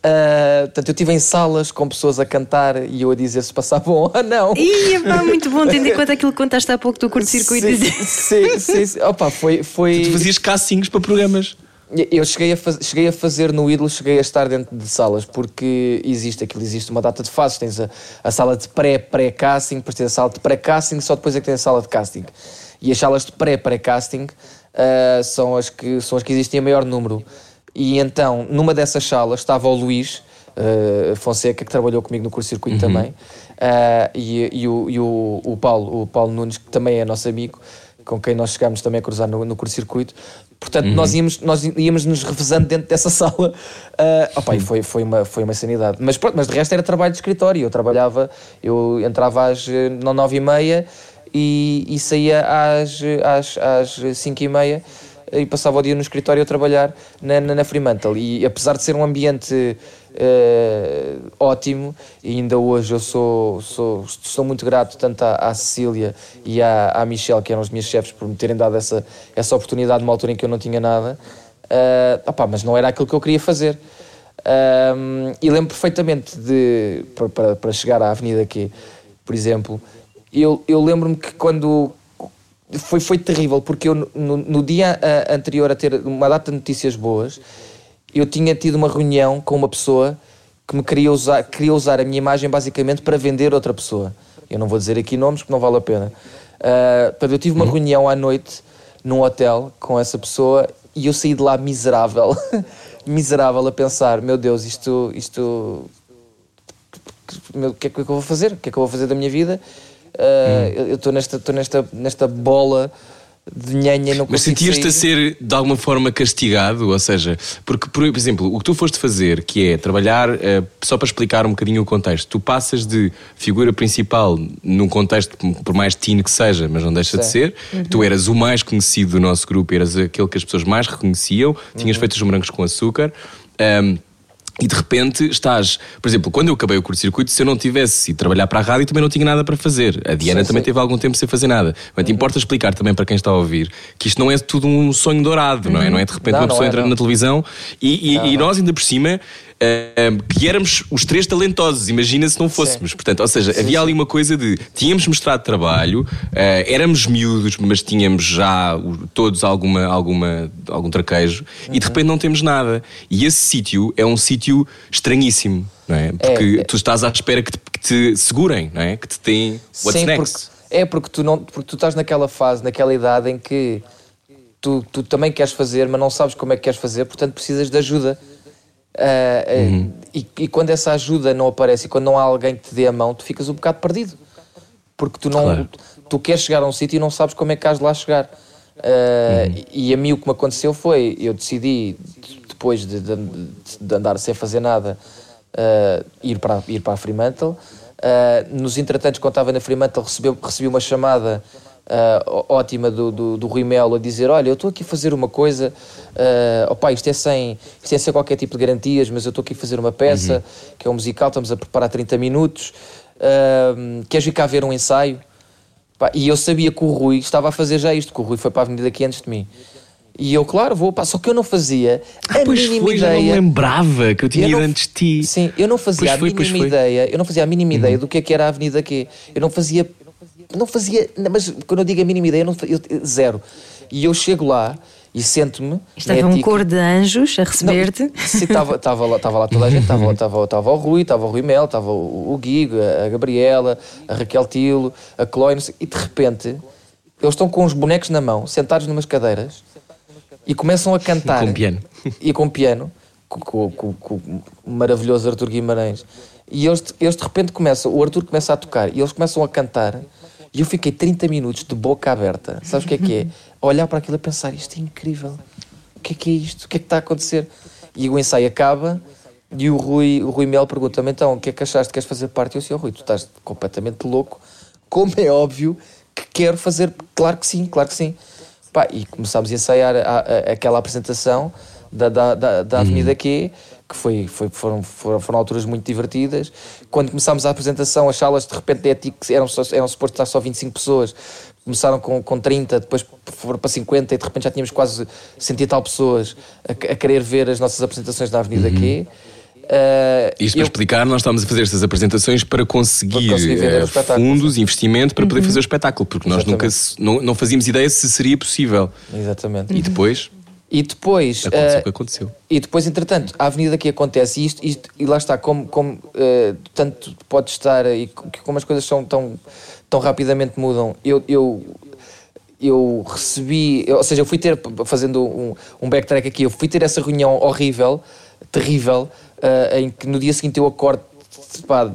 Ah, portanto, eu estive em salas com pessoas a cantar e eu a dizer se passavam ou não. Ih, pá, muito bom, tendo em conta aquilo que contaste há pouco do curto-circuito. Sim, sim, sim, sim. Opa, foi, foi... Tu fazias castings para programas. Eu cheguei a, faz- cheguei a fazer no Ídolo, cheguei a estar dentro de salas, porque existe aquilo, existe uma data de fases. Tens a, a sala de pré-pré-casting, depois tens a sala de pré-casting, só depois é que tens a sala de casting. E as salas de pré-pré-casting ah, são, as que, são as que existem em maior número. E então, numa dessas salas, estava o Luís ah, Fonseca, que trabalhou comigo no curso-circuito também, ah, e, e o, e o, o Paulo, o Paulo Nunes, que também é nosso amigo, com quem nós chegámos também a cruzar no, no curto-circuito. Portanto, nós, íamos, nós íamos nos revezando dentro dessa sala. Ah, opa, e foi, foi, uma, foi uma sanidade. Mas pronto, mas de resto era trabalho de escritório. Eu trabalhava, eu entrava às nove e meia e, e saía às, às, às cinco e meia e passava o dia no escritório a trabalhar na, na, na Fremantle. E apesar de ser um ambiente eh, ótimo, e ainda hoje eu sou, sou, estou muito grato tanto à, à Cecília e à, à Michelle, que eram os meus chefes, por me terem dado essa, essa oportunidade numa altura em que eu não tinha nada. Eh, opá, mas não era aquilo que eu queria fazer. Um, e lembro perfeitamente de para, para, para chegar à Avenida Q, por exemplo, eu, eu lembro-me que quando foi, foi terrível, porque eu no, no dia ah, anterior a ter uma data de notícias boas, eu tinha tido uma reunião com uma pessoa que me queria usar, queria usar a minha imagem basicamente para vender outra pessoa. Eu não vou dizer aqui nomes porque não vale a pena. Portanto, eu tive uma reunião à noite num hotel com essa pessoa e eu saí de lá miserável. miserável a pensar, meu Deus, isto, isto o que é que eu vou fazer? O que é que eu vou fazer da minha vida? Uh, eu- Eu estou nesta, nesta, nesta bola de nhanha, não Mas sentias-te a ser de alguma forma castigado? Ou seja, porque, por exemplo, o que tu foste fazer, que é trabalhar, eh, só para explicar um bocadinho o contexto, tu passas de figura principal num contexto, por mais teen que seja, mas não deixa de Sim. ser, tu eras o mais conhecido do nosso grupo, eras aquele que as pessoas mais reconheciam, tinhas feito os morangos com açúcar. ehm, e de repente estás, por exemplo, quando eu acabei o curto-circuito, se eu não tivesse ido trabalhar para a rádio, também não tinha nada para fazer. A Diana Sim, também sim. teve algum tempo sem fazer nada. Mas te importa explicar também para quem está a ouvir que isto não é tudo um sonho dourado, não é? Não é de repente Não, uma não pessoa é, entra não. na televisão e, e- e nós ainda por cima. Que éramos os três talentosos, imagina se não fôssemos. Portanto, ou seja, havia ali uma coisa de tínhamos mostrado trabalho, eh, éramos miúdos, mas tínhamos já todos alguma, alguma, algum traquejo e Uhum. de repente não temos nada. E esse sítio é um sítio estranhíssimo, não é? Porque é. tu estás à espera que te, que te segurem, não é? Que te deem what's Sim, next. Porque, é porque tu, não, porque tu estás naquela fase, naquela idade em que tu, tu também queres fazer, mas não sabes como é que queres fazer, portanto precisas de ajuda. Ah, ah, Uhum. e, e quando essa ajuda não aparece e quando não há alguém que te dê a mão, tu ficas um bocado perdido. Porque tu não Claro. tu queres chegar a um sítio e não sabes como é que has de lá chegar. Ah, Uhum. E a mim o que me aconteceu foi, eu decidi, depois de, de- de andar sem fazer nada, ah, ir, para, ir para a Fremantle. Nos entretantos, quando estava na Fremantle, recebi, recebi uma chamada ah, ó- ótima do, do, do Rui Melo a dizer: Olha, eu estou aqui a fazer uma coisa, uh, opa, isto, é sem, isto é sem qualquer tipo de garantias, mas eu estou aqui a fazer uma peça que é um musical, estamos a preparar 30 minutos. Ah, queres vir cá ver um ensaio? Pá, e eu sabia que o Rui estava a fazer já isto, que o Rui foi para a Avenida aqui antes de mim. E eu, claro, vou, pá, só que eu não fazia a Ah, pois mínima foi, já não me ideia. lembrava que eu tinha Eu ido não- antes de ti. Sim, eu não fazia Pois a foi, mínima. Uhum. ideia, eu não fazia a mínima ideia do que é que era a Avenida Q. Eu não fazia, não fazia, mas quando eu digo a mínima ideia, eu não, eu, zero. E eu chego lá e sento-me. Estava é um cor de anjos a receber-te. Estava estava lá, estava lá toda a gente, estava estava estava o Rui, estava o Rui Mel, estava o, o Guigo, a, a Gabriela, a Raquel Tilo, a Chloe, não sei- e de repente eles estão com os bonecos na mão, sentados numas cadeiras e começam a cantar. Com piano. E com piano, com, com- com- com o maravilhoso Arthur Guimarães. E eles, eles de repente começam, o Arthur começa a tocar e eles começam a cantar. E eu fiquei 30 minutos de boca aberta. Sabes o que é que é? A olhar para aquilo e a pensar: isto é incrível. O que é que é isto? O que é que está a acontecer? E o ensaio acaba e o Rui, o Rui Mel pergunta-me: então, o que é que achaste? Queres fazer parte? E eu disse: oh, Rui, tu estás completamente louco. Como é óbvio que quero fazer, claro que sim, claro que sim. Pá, e começámos a ensaiar a- a- aquela apresentação da, da, da, da Avenida Q, que foi, foi, foram, foram, foram alturas muito divertidas. Quando começámos a apresentação, as salas de repente é que eram, só, eram suposto estar só 25 pessoas, começaram com, com 30, depois foram para 50 e de repente já tínhamos quase 100 e tal pessoas a, a querer ver as nossas apresentações na Avenida Q. Uh, Isto para eu- explicar, nós estamos a fazer estas apresentações para conseguir, Para conseguir espetáculo. fundos, investimento para poder fazer o espetáculo, porque nós Exatamente. nunca se- não, não fazíamos ideia se seria possível. Exatamente. E depois E depois, aconteceu eh, o que aconteceu. E depois, entretanto, a avenida que acontece, e, isto, isto- e lá está, como, como eh, tanto pode estar e co- como as coisas são tão, tão rapidamente mudam, eu, eu, eu recebi, eu- ou seja, eu fui ter, fazendo um, um backtrack aqui, eu fui ter essa reunião horrível, terrível, eh, em que no dia seguinte eu acordo pá,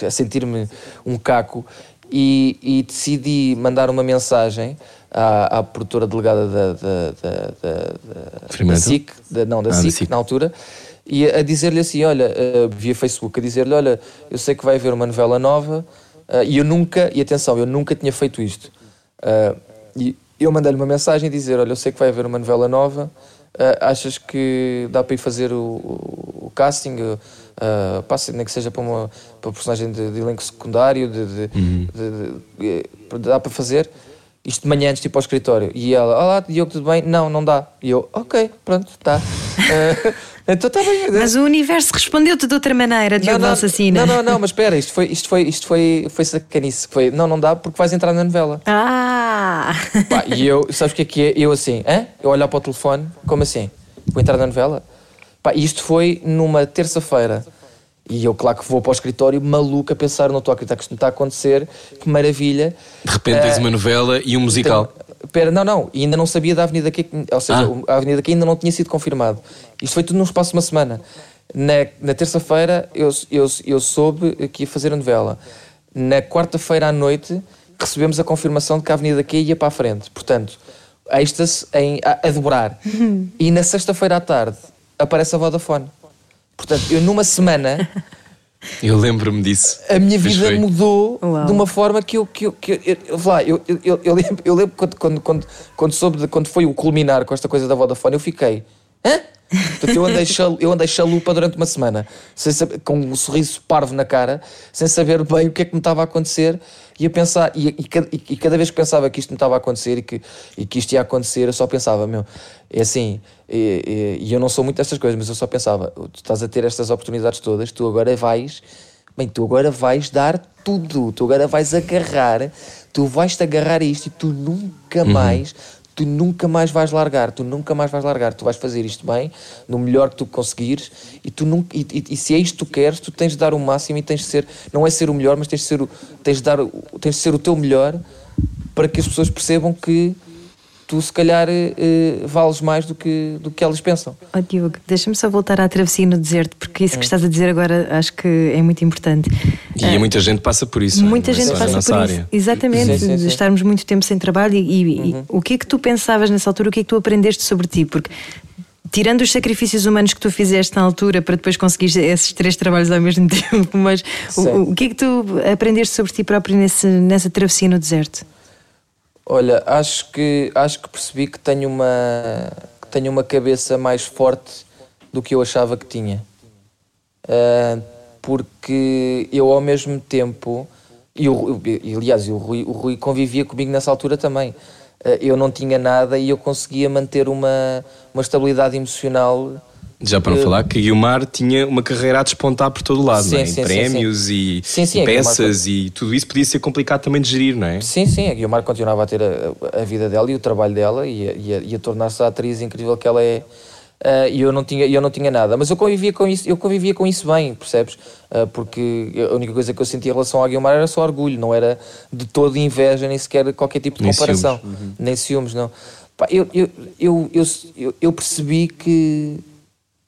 eh, a sentir-me um caco e, e decidi mandar uma mensagem à, à produtora delegada da, da, da, da? SIC, da, não, da Ah, da SIC, SIC. na altura, e a, dizer-lhe assim: olha, eh, via Facebook, a dizer-lhe: olha, eu sei que vai haver uma novela nova eh, e eu nunca, e atenção, eu nunca tinha feito isto. Eh, e eu mandei-lhe uma mensagem a dizer: olha, eu sei que vai haver uma novela nova, achas que dá para ir fazer o, o- casting? Uh, passa, nem que seja para uma, para personagem de, de elenco secundário, de, de- de- de- dá para fazer isto de manhã antes de ir para o escritório. E ela, olá, Diogo, tudo bem? Não, não dá. E eu, ok, pronto, está. então está bem. Mas o universo respondeu-te de outra maneira, Diogo não, Assassina. não, não, não, mas espera, isto foi, isto foi, isto foi, foi sacanice. Foi, não, não dá porque vais entrar na novela. Ah! Pá, e eu, sabes o que é que é? Eu assim, hã? Eu olhar para o telefone, como assim? Vou entrar na novela? Pá, e isto foi numa terça-feira. E eu, claro que vou para o escritório maluco a pensar, não estou a acreditar que isto não está a acontecer, que maravilha. De repente tens Eh, uma novela e um musical. Então, Pera, não, não, e ainda não sabia da Avenida Q, ou seja, Ah. a Avenida Q ainda não tinha sido confirmado. Isto foi tudo num espaço de uma semana. Na, na terça-feira eu, eu, eu soube que ia fazer a novela. Na quarta-feira à noite recebemos a confirmação de que a Avenida Q ia para a frente. Portanto, êxtase em, a, a dobrar. e na sexta-feira à tarde aparece a Vodafone. Portanto, eu numa semana Eu lembro-me disso. a minha Pois vida foi. mudou Uau. de uma forma que eu, que eu, que eu, eu, eu, lá, eu, eu, eu, eu lembro, eu lembro quando, quando, quando, quando soube, de, quando foi o culminar com esta coisa da Vodafone, eu fiquei, hã? Portanto, eu andei, eu andei chalupa durante uma semana, sem saber, com um sorriso parvo na cara, sem saber bem o que é que me estava a acontecer, e a pensar, e, e, cada- e- cada vez que pensava que isto me estava a acontecer e que, e que isto ia acontecer, eu só pensava, meu, é assim, e, e- e eu não sou muito destas coisas, mas eu só pensava, tu estás a ter estas oportunidades todas, tu agora vais Bem, tu agora vais dar tudo, tu agora vais agarrar, tu vais-te agarrar a isto e tu nunca mais, tu nunca mais vais largar, tu nunca mais vais largar, tu vais fazer isto bem, no melhor que tu conseguires e, tu nunca, e, e- e se é isto que tu queres, tu tens de dar o máximo e tens de ser, não é ser o melhor, mas tens de ser o, tens de dar, tens de ser o teu melhor para que as pessoas percebam que tu se calhar eh, eh, vales mais do que, do que elas pensam. Oh, Diogo, deixa-me só voltar à travessia no deserto, porque isso que estás a dizer agora acho que é muito importante. E muita gente passa por isso. Muita é gente só na passa por área. isso. Exatamente, Sim, sim, de sim. estarmos muito tempo sem trabalho e, e- e o que é que tu pensavas nessa altura? O que é que tu aprendeste sobre ti? Porque tirando os sacrifícios humanos que tu fizeste na altura para depois conseguir esses três trabalhos ao mesmo tempo, mas o, o que é que tu aprendeste sobre ti próprio nesse, nessa travessia no deserto? Olha, acho que, acho que percebi que tenho, uma, que tenho uma cabeça mais forte do que eu achava que tinha. Ah, porque eu, ao mesmo tempo, e, o, e aliás, o Rui, o Rui convivia comigo nessa altura também. Ah, eu não tinha nada e eu conseguia manter uma, uma estabilidade emocional. Já para não Eh, falar que Guilmar tinha uma carreira a despontar por todo lado, Sim, não é? sim, prémios e, Sim, sim, e é peças e tudo isso podia ser complicado também de gerir, não é? Sim, sim, a Guilmar continuava a ter a, a vida dela e o trabalho dela e a, e a- e a tornar-se a atriz incrível que ela é. Ah, e eu não tinha eu não tinha nada mas eu convivia com isso eu convivia com isso bem percebes Ah, porque a única coisa que eu sentia em relação à Guilmar era só orgulho não era de todo inveja nem sequer qualquer tipo de Nem comparação ciúmes. nem ciúmes não Pá, eu, eu, eu, eu, eu, percebi que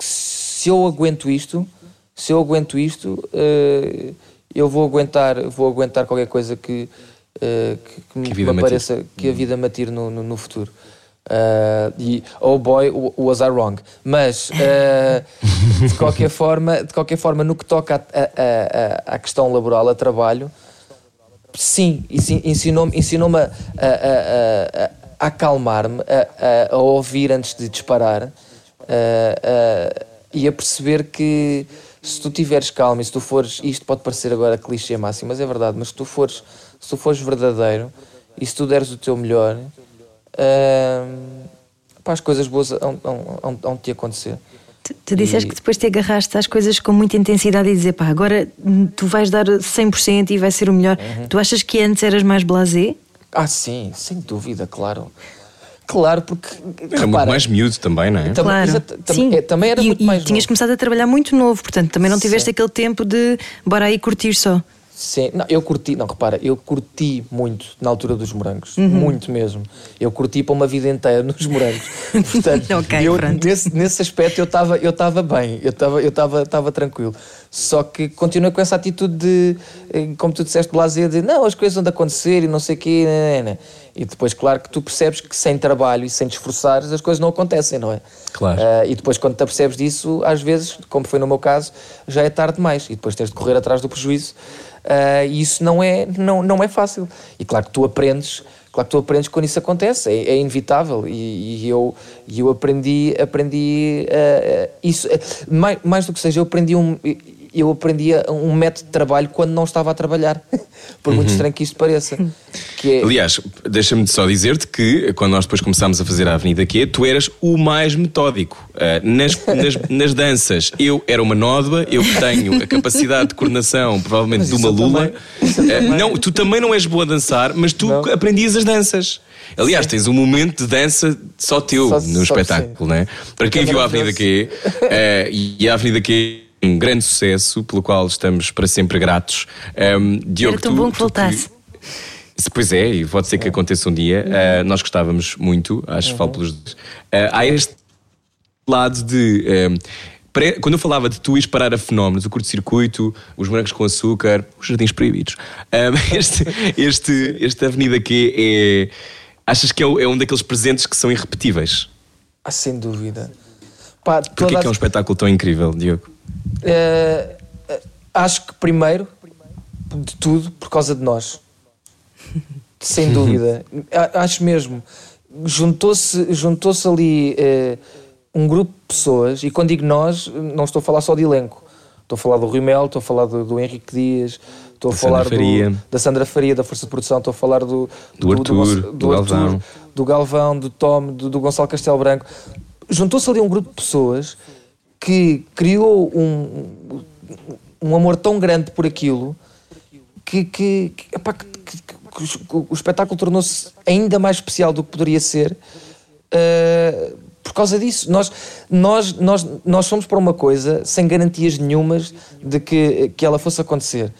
se eu aguento isto se eu aguento isto eh, eu vou aguentar vou aguentar qualquer coisa que eh, que, que me, vida me me pareça que a vida me atire no, no, no futuro. Ah, e oh boy was I wrong? Mas eh, de qualquer forma de qualquer forma no que toca a- a- à questão laboral a trabalho sim, ensi- ensinou-me ensinou a, a, a, a- acalmar-me, a- a ouvir antes de disparar a- a- e a perceber que se tu tiveres calma e se tu fores, isto pode parecer agora clichê máximo, mas é verdade, mas se tu fores, se tu fores verdadeiro e se tu deres o teu melhor, hum, pá, as coisas boas de te acontecer. Tu, tu disseste E- que depois te agarraste às coisas com muita intensidade e dizer, pá, agora tu vais dar 100% e vai ser o melhor. Uhum. Tu achas que antes eras mais blasé? Ah, sim, sem dúvida, claro. Claro, porque. Era muito mais miúdo também, não é? Tam- Claro. exato, tam- Sim. é, também era e, muito e mais tinhas novo. começado a trabalhar muito novo, portanto também não tiveste Sim. aquele tempo de bora aí curtir só. Sim, não, eu curti, não, repara, eu curti muito na altura dos morangos, Uhum. muito mesmo. Eu curti para uma vida inteira nos morangos. Portanto, Ok, eu, nesse, nesse aspecto eu estava eu estava bem, eu estava eu estava estava tranquilo. Só que continuo com essa atitude de, eh, como tu disseste, blazer, de não, as coisas vão de acontecer e não sei o quê, né, né, né. E depois, claro, que tu percebes que sem trabalho e sem te esforçares as coisas não acontecem, não é? Claro. Ah, e depois, quando te apercebes disso, às vezes, como foi no meu caso, já é tarde demais e depois tens de correr atrás do prejuízo. Ah, e isso não é, não, não é fácil. E claro que tu aprendes, claro que tu aprendes quando isso acontece, é, é inevitável. E, e eu, eu aprendi, aprendi ah, isso. Mais, mais do que seja, eu aprendi um. Eu aprendi um método de trabalho quando não estava a trabalhar, por muito estranho que isto pareça. Que é, Aliás, deixa-me só dizer-te que quando nós depois começámos a fazer a Avenida Q, tu eras o mais metódico Ah, nas, nas, nas danças. Eu era uma nódoa, eu tenho a capacidade de coordenação, provavelmente, de uma lula. também. Também. não, tu também não és boa a dançar, mas tu Não. aprendias as danças. Aliás, tens um momento de dança só teu Só- no só- espetáculo, sim. não é? Para quem viu a Avenida Q, eh, e a Avenida Q um grande sucesso, pelo qual estamos para sempre gratos. Um, Diogo, Era tão tu- bom que tu voltasse. se- Pois é, e pode ser que aconteça um dia. Uh, nós gostávamos muito, acho que falo pelos dois. Uh, há este lado de. um, pré- quando eu falava de tu ires parar a fenómenos, o curto-circuito, os morangos com açúcar, os jardins proibidos, um, este, este, esta avenida aqui é. Achas que é, é um daqueles presentes que são irrepetíveis? ah, sem dúvida. Pá, Porquê toda que a- é um espetáculo tão incrível, Diogo? Eh, acho que primeiro de tudo por causa de nós. Sem dúvida. Acho mesmo. Juntou-se juntou ali eh, um grupo de pessoas, e quando digo nós, não estou a falar só de elenco. Estou a falar do Rui Mel, estou a falar do, do Henrique Dias, estou a Da falar Sandra do, da Sandra Faria, da Força de Produção, estou a falar do, Do Arthur, Gonça- do Galvão. do Galvão, do Tom, do, do Gonçalo Castelo Branco. Juntou-se ali um grupo de pessoas que criou um, um amor tão grande por aquilo que, que, que, epá, que- que- o espetáculo tornou-se ainda mais especial do que poderia ser uh, por causa disso. Nós, nós, nós, nós fomos para uma coisa sem garantias nenhumas de que, que ela fosse acontecer.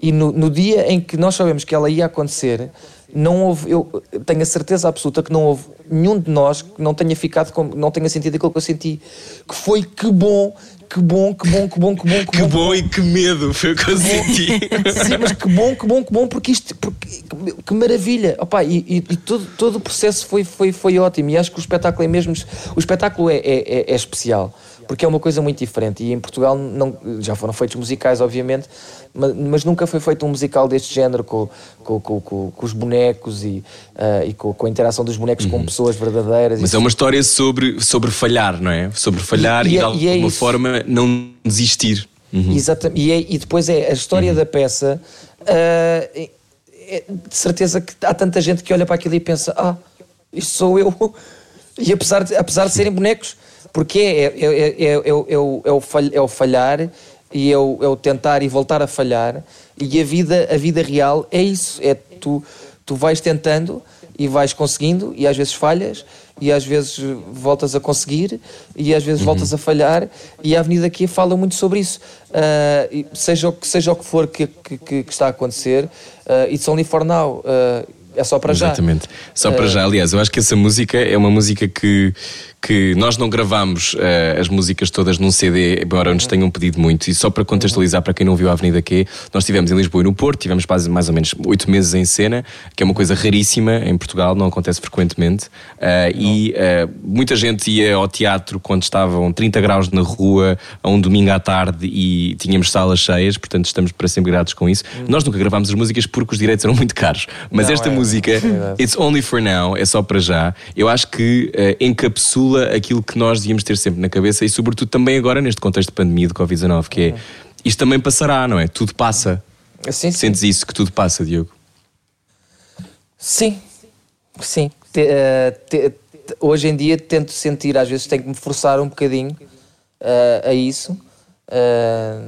E no, no dia em que nós sabemos que ela ia acontecer, não houve, eu tenho a certeza absoluta que não houve nenhum de nós que não tenha ficado, com, não tenha sentido aquilo que eu senti. Que foi que bom, que bom, que bom, que bom, que bom, que, Que bom e que medo foi o que eu senti. Sim, mas que bom, que bom, que bom, porque isto, porque, que, que maravilha. Opa, e e, e todo, todo o processo foi, foi, foi ótimo. E acho que o espetáculo é mesmo. O espetáculo é, é, é- é especial, porque é uma coisa muito diferente. E em Portugal não, já foram feitos musicais, obviamente, mas, mas nunca foi feito um musical deste género com, com, com, com, os bonecos e, ah, e com, a interação dos bonecos com pessoas verdadeiras. Mas E é uma história sobre, sobre falhar, não é? Sobre falhar E- e, e de é- alguma e é forma não desistir. Uhum. Exatamente. E, é- e depois é a história da peça. é- é de certeza que há tanta gente que olha para aquilo e pensa: Ah, isto sou eu. E apesar de, apesar de serem bonecos, porque é, é, é, é, é, o- o, o falh- o falhar e é o, é o tentar e voltar a falhar. E a vida, a vida real é isso: é tu, tu vais tentando e vais conseguindo, e às vezes falhas, e às vezes voltas a conseguir, e às vezes voltas a falhar, e a Avenida aqui fala muito sobre isso. E seja, o que, seja o que for que, que, que- está a acontecer, uh, it's only for now. Ah, é só para já. Exatamente. Só para já, aliás, eu acho que essa música é uma música que, que nós não gravamos eh, as músicas todas num CD, embora nos tenham pedido muito. E só para contextualizar, para quem não viu a Avenida Q, nós estivemos em Lisboa e no Porto, tivemos quase mais ou menos oito meses em cena, que é uma coisa raríssima em Portugal, não acontece frequentemente. Eh, e eh, muita gente ia ao teatro quando estavam 30 graus na rua, a um domingo à tarde e tínhamos salas cheias, portanto estamos para sempre gratos com isso. Nós nunca gravámos as músicas porque os direitos eram muito caros, mas Não, esta é- música, é. It's Only for Now, é só para já, eu acho que eh, encapsula aquilo que nós devíamos ter sempre na cabeça e, sobretudo, também agora neste contexto de pandemia de Covid-19, que é isto também passará, não é? Tudo passa. Sim, sim. Sentes isso, que tudo passa, Diogo? Sim, sim. Te- eh, te- te- hoje em dia tento sentir, às vezes tenho que me forçar um bocadinho eh, a isso. eh,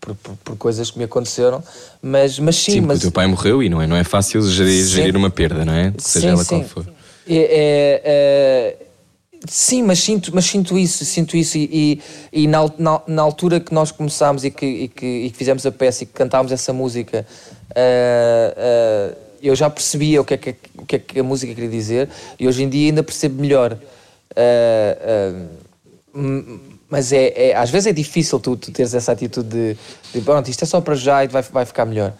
por, por- por coisas que me aconteceram, mas, mas sim, Sim, mas o teu pai morreu e não é, não é fácil gerir, Sim. gerir uma perda, não é? Seja ela qual for. É, é, é, sim, mas sinto, mas sinto isso, sinto isso e, e, e na, na, na altura que nós começámos e que, e, que, e que fizemos a peça e que cantámos essa música, ah, ah, eu já percebia o que, é que, o que é que a música queria dizer e hoje em dia ainda percebo melhor. M- mas é, é- às vezes é difícil tu, tu teres essa atitude de, de pronto, isto é só para já e vai, vai ficar melhor.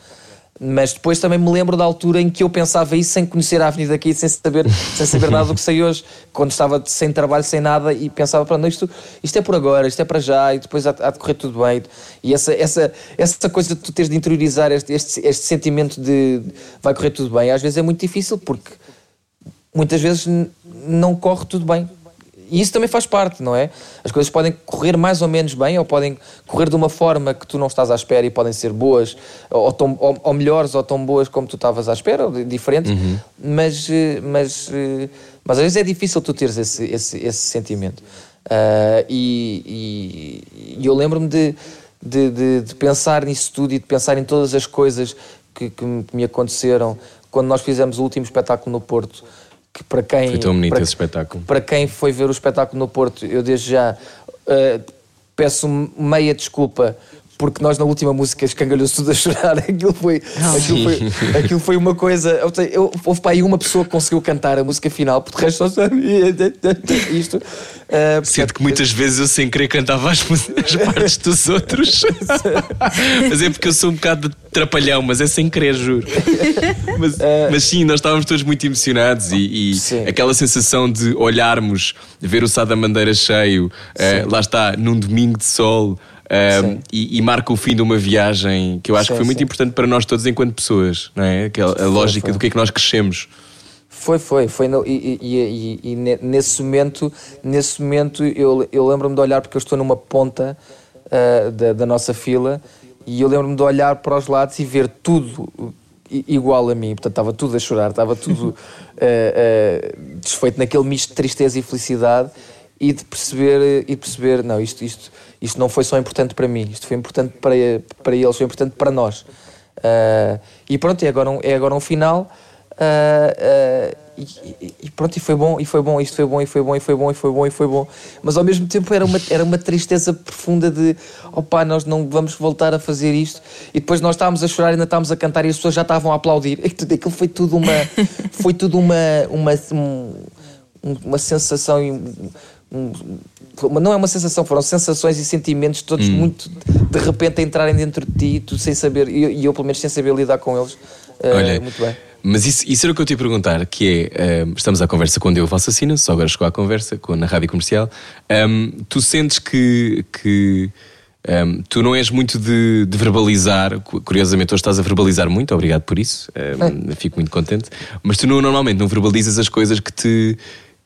Mas depois também me lembro da altura em que eu pensava isso sem conhecer a Avenida aqui, sem saber, sem saber nada do que sei hoje, quando estava sem trabalho, sem nada, e pensava, pronto, isto, isto é por agora, isto é para já, e depois há, há de correr tudo bem. E essa, essa, essa coisa de tu teres de interiorizar este, este, este sentimento de vai correr tudo bem, às vezes é muito difícil, porque muitas vezes não corre tudo bem. E isso também faz parte, não é? As coisas podem correr mais ou menos bem, ou podem correr de uma forma que tu não estás à espera e podem ser boas, ou, tão, ou, ou melhores, ou tão boas como tu estavas à espera, ou di- diferentes, mas, eh, mas, eh, mas às vezes é difícil tu teres esse, esse, esse sentimento. Ah, e, e- e eu lembro-me de, de, de- de pensar nisso tudo e de pensar em todas as coisas que, que me aconteceram quando nós fizemos o último espetáculo no Porto. Que para quem, Foi tão bonito para, esse espetáculo. para quem foi ver o espetáculo no Porto, eu desde já eh, peço meia desculpa porque nós na última música escangalhou-se tudo a chorar. Aquilo foi, aquilo foi, aquilo foi uma coisa. eu eu- houve para aí uma pessoa que conseguiu cantar a música final, porque o resto só sabia isto. Eh, Sinto que muitas vezes eu sem querer cantava as, as partes dos outros. mas é porque eu sou um bocado de trapalhão, mas é sem querer, juro. Mas, mas sim, nós estávamos todos muito emocionados e, e aquela sensação de olharmos, ver o Sá da Mandeira cheio, eh, lá está, num domingo de sol. Sim. e, e marca o fim de uma viagem que eu acho Sim, que foi muito sim. importante para nós todos enquanto pessoas, não é? Aquela, a lógica foi. do que é que nós crescemos. Foi, foi, foi no- e, e- e- ne- nesse momento, nesse momento eu, eu lembro-me de olhar porque eu estou numa ponta ah, da, da nossa fila e eu lembro-me de olhar para os lados e ver tudo igual a mim, portanto estava tudo a chorar, estava tudo ah, ah, desfeito naquele misto de tristeza e felicidade e de perceber, e de perceber não, isto, isto, isto não foi só importante para mim, isto foi importante para, para eles, foi importante para nós. Ah, e pronto, é agora um, é agora um final. ah, ah, e, e- pronto, e foi bom, e foi bom, isto foi bom, e foi bom, e foi bom, e foi bom, e foi bom. Mas ao mesmo tempo era uma, era uma tristeza profunda de opá, nós não vamos voltar a fazer isto. E depois nós estávamos a chorar, ainda estávamos a cantar e as pessoas já estavam a aplaudir. Tudo- Aquilo foi tudo uma. Foi tudo uma. uma um- um- uma sensação. Um- um- não é uma sensação, foram sensações e sentimentos todos muito de repente a entrarem dentro de ti, tu sem saber, e eu, eu, pelo menos sem saber lidar com eles. Ah, Olha, muito bem. Mas isso, isso era o que eu te ia perguntar, que é, ehm, estamos à conversa com Deu Assassina, só agora chegou à conversa com, na rádio comercial. Ehm, tu sentes que, que ehm, tu não és muito de, de verbalizar, cu- curiosamente hoje estás a verbalizar muito, obrigado por isso, ehm, fico muito contente, mas tu não- normalmente não verbalizas as coisas que te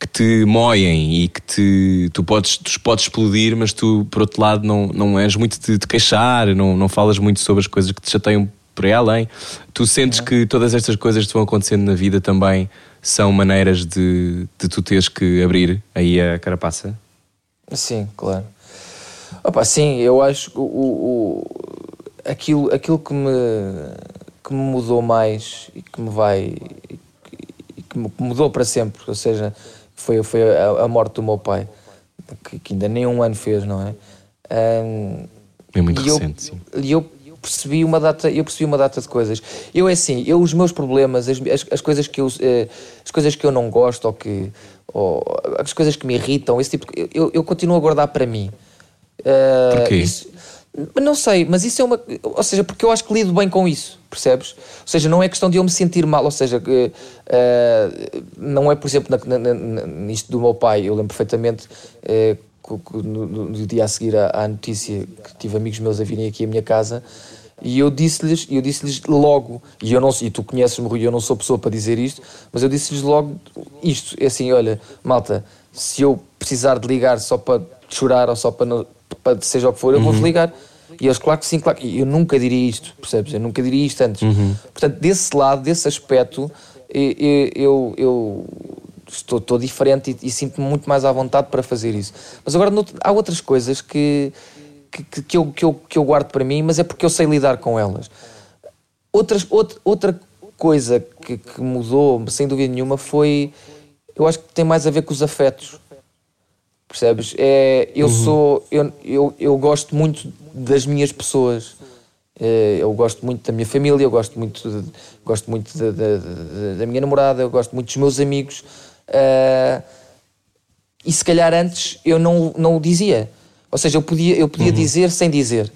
que te moem e que te, tu podes, tu podes explodir, mas tu, por outro lado, não, não és muito de, de queixar, não, não falas muito sobre as coisas que te chateiam por aí além. Tu sentes que todas estas coisas que te vão acontecendo na vida também são maneiras de, de tu teres que abrir aí a carapaça? Sim, claro. Opa, sim, eu acho que o, o- o- aquilo, aquilo que, me, que me mudou mais e que me vai e que, e que me mudou para sempre, ou seja, foi, foi a, a morte do meu pai, que, que ainda nem um ano fez, não é? Ahm, É muito e eu- recente, sim. E eu percebi uma data, eu percebi uma data de coisas. Eu é assim, eu os meus problemas, as, as, as coisas que eu eh, as coisas que eu não gosto ou que ou as coisas que me irritam, esse tipo, de- eu, eu continuo a guardar para mim. Uh, Porquê? isso- não sei, mas isso é uma. Ou seja, porque eu acho que lido bem com isso, percebes? Ou seja, não é questão de eu me sentir mal, ou seja, que, uh, não é, por exemplo, na, na- na- nisto do meu pai, eu lembro perfeitamente uh, no, no- dia a seguir à, à notícia que tive amigos meus a virem aqui à minha casa e eu disse-lhes, eu disse-lhes logo, e eu não e tu conheces-me, Rui, eu não sou pessoa para dizer isto, mas eu disse-lhes logo isto, é assim, olha, malta, se eu precisar de ligar só para chorar ou só para, não- para seja o que for, eu vou-vos ligar. E eles, claro que sim, claro que eu nunca diria isto, percebes? Eu nunca diria isto antes. Portanto, desse lado, desse aspecto, eu, eu, eu estou, estou diferente e, e sinto-me muito mais à vontade para fazer isso. Mas agora nout- há outras coisas que, que, que, que eu, que, eu, que eu guardo para mim, mas é porque eu sei lidar com elas. Outras, outra, outra coisa que, que mudou, sem dúvida nenhuma, foi. Eu acho que tem mais a ver com os afetos. Percebes? É, eu sou. Eu, eu, eu gosto muito das minhas pessoas. É, eu gosto muito da minha família, eu gosto muito, de- gosto muito da, da, da- minha namorada, eu gosto muito dos meus amigos. Ah, e se calhar antes eu não, não o dizia. Ou seja, eu podia, eu podia dizer sem dizer.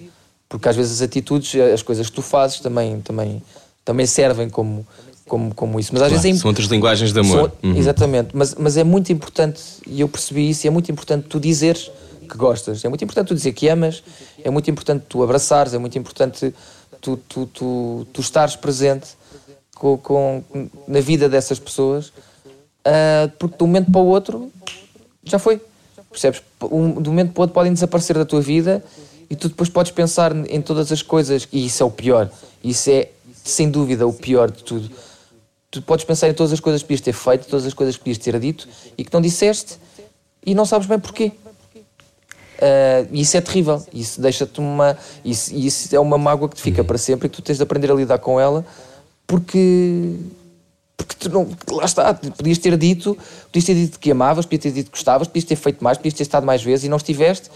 Porque às vezes as atitudes, as coisas que tu fazes também, também, também servem como, como, como isso. Mas às Claro, vezes é, são outras linguagens de amor. são- Uhum. Exatamente, mas, mas é muito importante, e eu percebi isso, e é muito importante tu dizeres que gostas, é muito importante tu dizer que amas, é muito importante tu abraçares, é muito importante tu, tu, tu, tu estares presente com, com, na vida dessas pessoas, ah, porque de um momento para o outro já foi. Percebes? Um, de um momento para o outro podem desaparecer da tua vida e tu depois podes pensar em todas as coisas, e isso é o pior, isso é sem dúvida o pior de tudo tu podes pensar em todas as coisas que podias ter feito, todas as coisas que podias ter dito e que não disseste e não sabes bem porquê. E isso é terrível. Isso deixa-te uma. Isso, isso é uma mágoa que te fica para sempre e que tu tens de aprender a lidar com ela porque. Porque tu não. Lá está, podias ter dito, podias ter dito que amavas, podias ter dito que gostavas, podias ter feito mais, podias ter estado mais vezes e não estiveste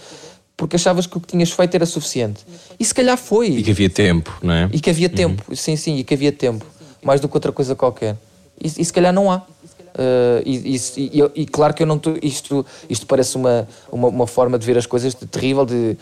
porque achavas que o que tinhas feito era suficiente. E se calhar foi. E que havia tempo, não é? E que havia tempo, sim, sim, e que havia tempo, mais do que outra coisa qualquer. E, e se calhar não há. Uh, e, e- e e claro que eu não tô, isto, isto parece uma, uma, uma forma de ver as coisas de- terrível, de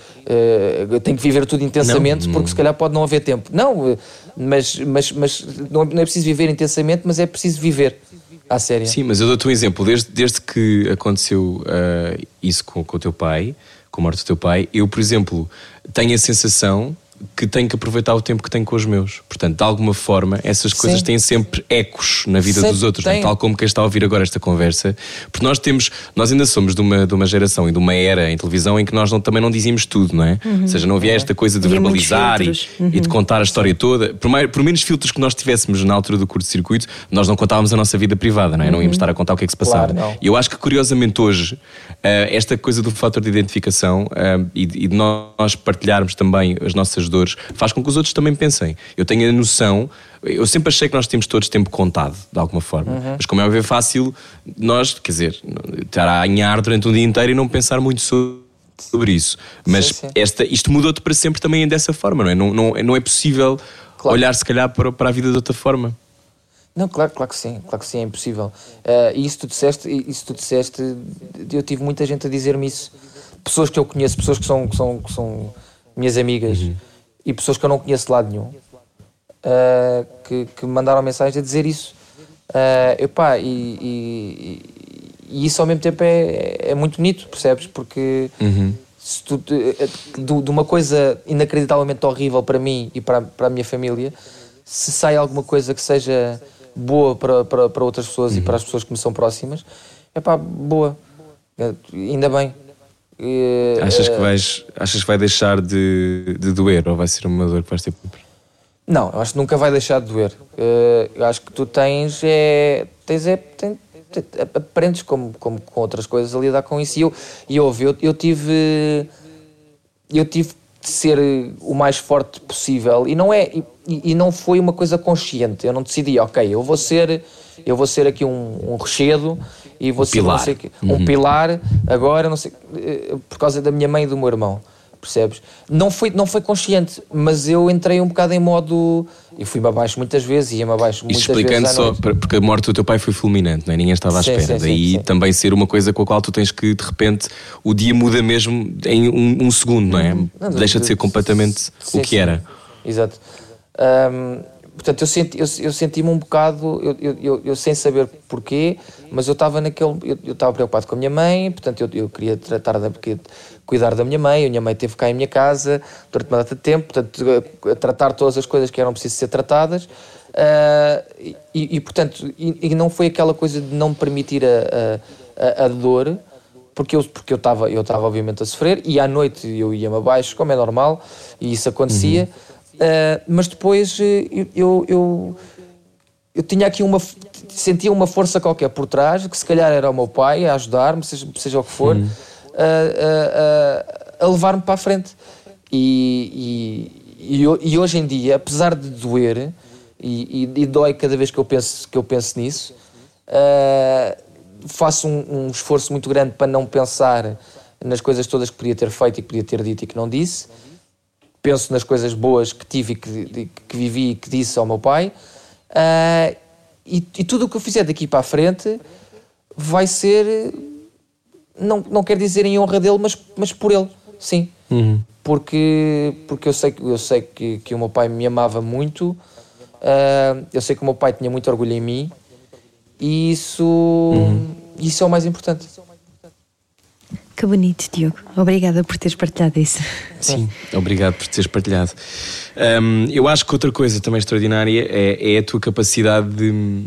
uh, tenho que viver tudo intensamente, porque se calhar pode não haver tempo. Não, uh, mas, mas, mas não, não é preciso viver intensamente, mas é preciso viver à séria. Sim, mas eu dou-te um exemplo. Desde, desde que aconteceu ah, isso com, com o teu pai, com a morte do teu pai, eu, por exemplo, tenho a sensação que tenho que aproveitar o tempo que tenho com os meus. Portanto, de alguma forma, essas coisas Sim. têm sempre ecos na vida Sempre dos outros, é? tem. tal como quem está a ouvir agora esta conversa. Porque nós temos, nós ainda somos de uma, de uma geração e de uma era em televisão em que nós não- também não dizíamos tudo, não é? Ou seja, não havia esta coisa de Havia verbalizar e, filtros. e de contar a história toda. Por, mais, por menos filtros que nós tivéssemos na altura do curto-circuito, nós não contávamos a nossa vida privada, não é? Não íamos estar a contar o que é que se passava. Claro. E eu acho que curiosamente hoje, eh, esta coisa do fator de identificação eh, e, de- e de nós partilharmos também as nossas dores faz com que os outros também pensem. Eu tenho a noção, eu sempre achei que nós temos todos tempo contado, de alguma forma. Uhum. Mas como é óbvio, é fácil nós, quer dizer, estar a anhar durante um dia inteiro e não pensar muito sobre sobre isso. Mas Sim, sim. Esta, isto mudou-te para sempre também dessa forma, não é? Não, não, não é possível Claro. olhar se calhar para, para a vida de outra forma. Não, claro, claro que sim, claro que sim, é impossível. Eh, e isso tu disseste, isso tu disseste, eu tive muita gente a dizer-me isso. Pessoas que eu conheço, pessoas que são, que são, que são minhas amigas e pessoas que eu não conheço de lado nenhum, eh, que, que me mandaram mensagem a dizer isso. Eh, epá, e, e, e isso ao mesmo tempo é, é muito bonito, percebes? Porque se tu, de, de uma coisa inacreditavelmente horrível para mim e para, para a minha família, se sai alguma coisa que seja boa para, para, para outras pessoas e para as pessoas que me são próximas, é pá, boa. Ainda bem. Eh, Achas que eh, vais, achas que vai deixar de, de doer ou vai ser uma dor que vais ter sempre? Não, eu acho que nunca vai deixar de doer. Eh, eu acho que tu tens é. Tens é. tem- te- aprendes como, como com outras coisas a lidar com isso. E eu, e ouve, eu, eu tive. Eu tive de ser o mais forte possível e não é e, e não foi uma coisa consciente. Eu não decidi, ok, eu vou ser eu vou ser aqui um, um rochedo e vou ser pilar. não sei um pilar agora não sei eh, por causa da minha mãe e do meu irmão. percebes? Não foi, não foi consciente, mas eu entrei um bocado em modo. Eu fui-me abaixo muitas vezes, ia-me abaixo muitas Isto vezes. explicando só, porque a morte do teu pai foi fulminante, não é? ninguém estava à Sim, espera. sim, Daí sim. também ser uma coisa com a qual tu tens que, de repente, o dia muda mesmo em um, um segundo, não é? Não, Deixa de ser completamente o que era. Exato. Ahm, portanto, eu, senti, eu, eu senti-me um bocado, eu, eu, eu, sem saber porquê, mas eu estava naquele. Eu estava preocupado com a minha mãe, portanto, eu, eu queria tratar da, queria cuidar da minha mãe. A minha mãe teve cá em minha casa durante uma data de tempo, portanto, tratar todas as coisas que eram precisas ser tratadas. Ah, e, e, portanto, e, e não foi aquela coisa de não me permitir a, a, a, a dor, porque eu porque eu estava eu estava obviamente a sofrer e à noite eu ia-me abaixo como é normal e isso acontecia Uh, mas depois uh, eu, eu, eu eu tinha aqui uma sentia uma força qualquer por trás que se calhar era o meu pai a ajudar-me seja, seja o que for a- a, a, a levar-me para a frente e, e, e hoje em dia apesar de doer e, e- e dói cada vez que eu penso que eu penso nisso uh, faço um, um esforço muito grande para não pensar nas coisas todas que podia ter feito e que podia ter dito e que não disse. Penso nas coisas boas que tive e que, que vivi e que disse ao meu pai. Ah, e, e tudo o que eu fizer daqui para a frente vai ser. Não, não quer dizer em honra dele, mas, mas por ele, sim. Porque, porque eu sei, que- eu sei que, que o meu pai me amava muito, ah, eu sei que o meu pai tinha muito orgulho em mim, e isso, isso é o mais importante. Que bonito, Diogo. Obrigada por teres partilhado isso. Sim, obrigado por teres partilhado. Hum, eu acho que outra coisa também extraordinária é, é a tua capacidade de.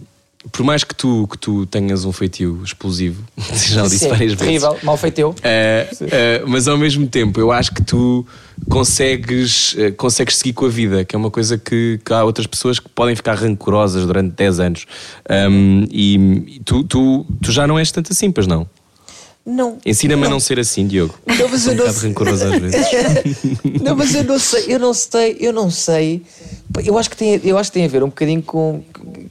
Por mais que tu, que tu tenhas um feitio explosivo, já o disse Sim, várias vezes. terrível, mal feito eu. Uh, uh, mas ao mesmo tempo, eu acho que tu consegues, uh, consegues seguir com a vida, que é uma coisa que, que há outras pessoas que podem ficar rancorosas durante 10 anos. Um, e e tu, tu, tu já não és tanto assim, pois não? Não. Ensina-me a não ser assim, Diogo. Não, mas eu não sei. às vezes. Não, mas eu não sei, eu não sei, eu não sei. Eu acho que tem, eu acho que tem a ver um bocadinho com,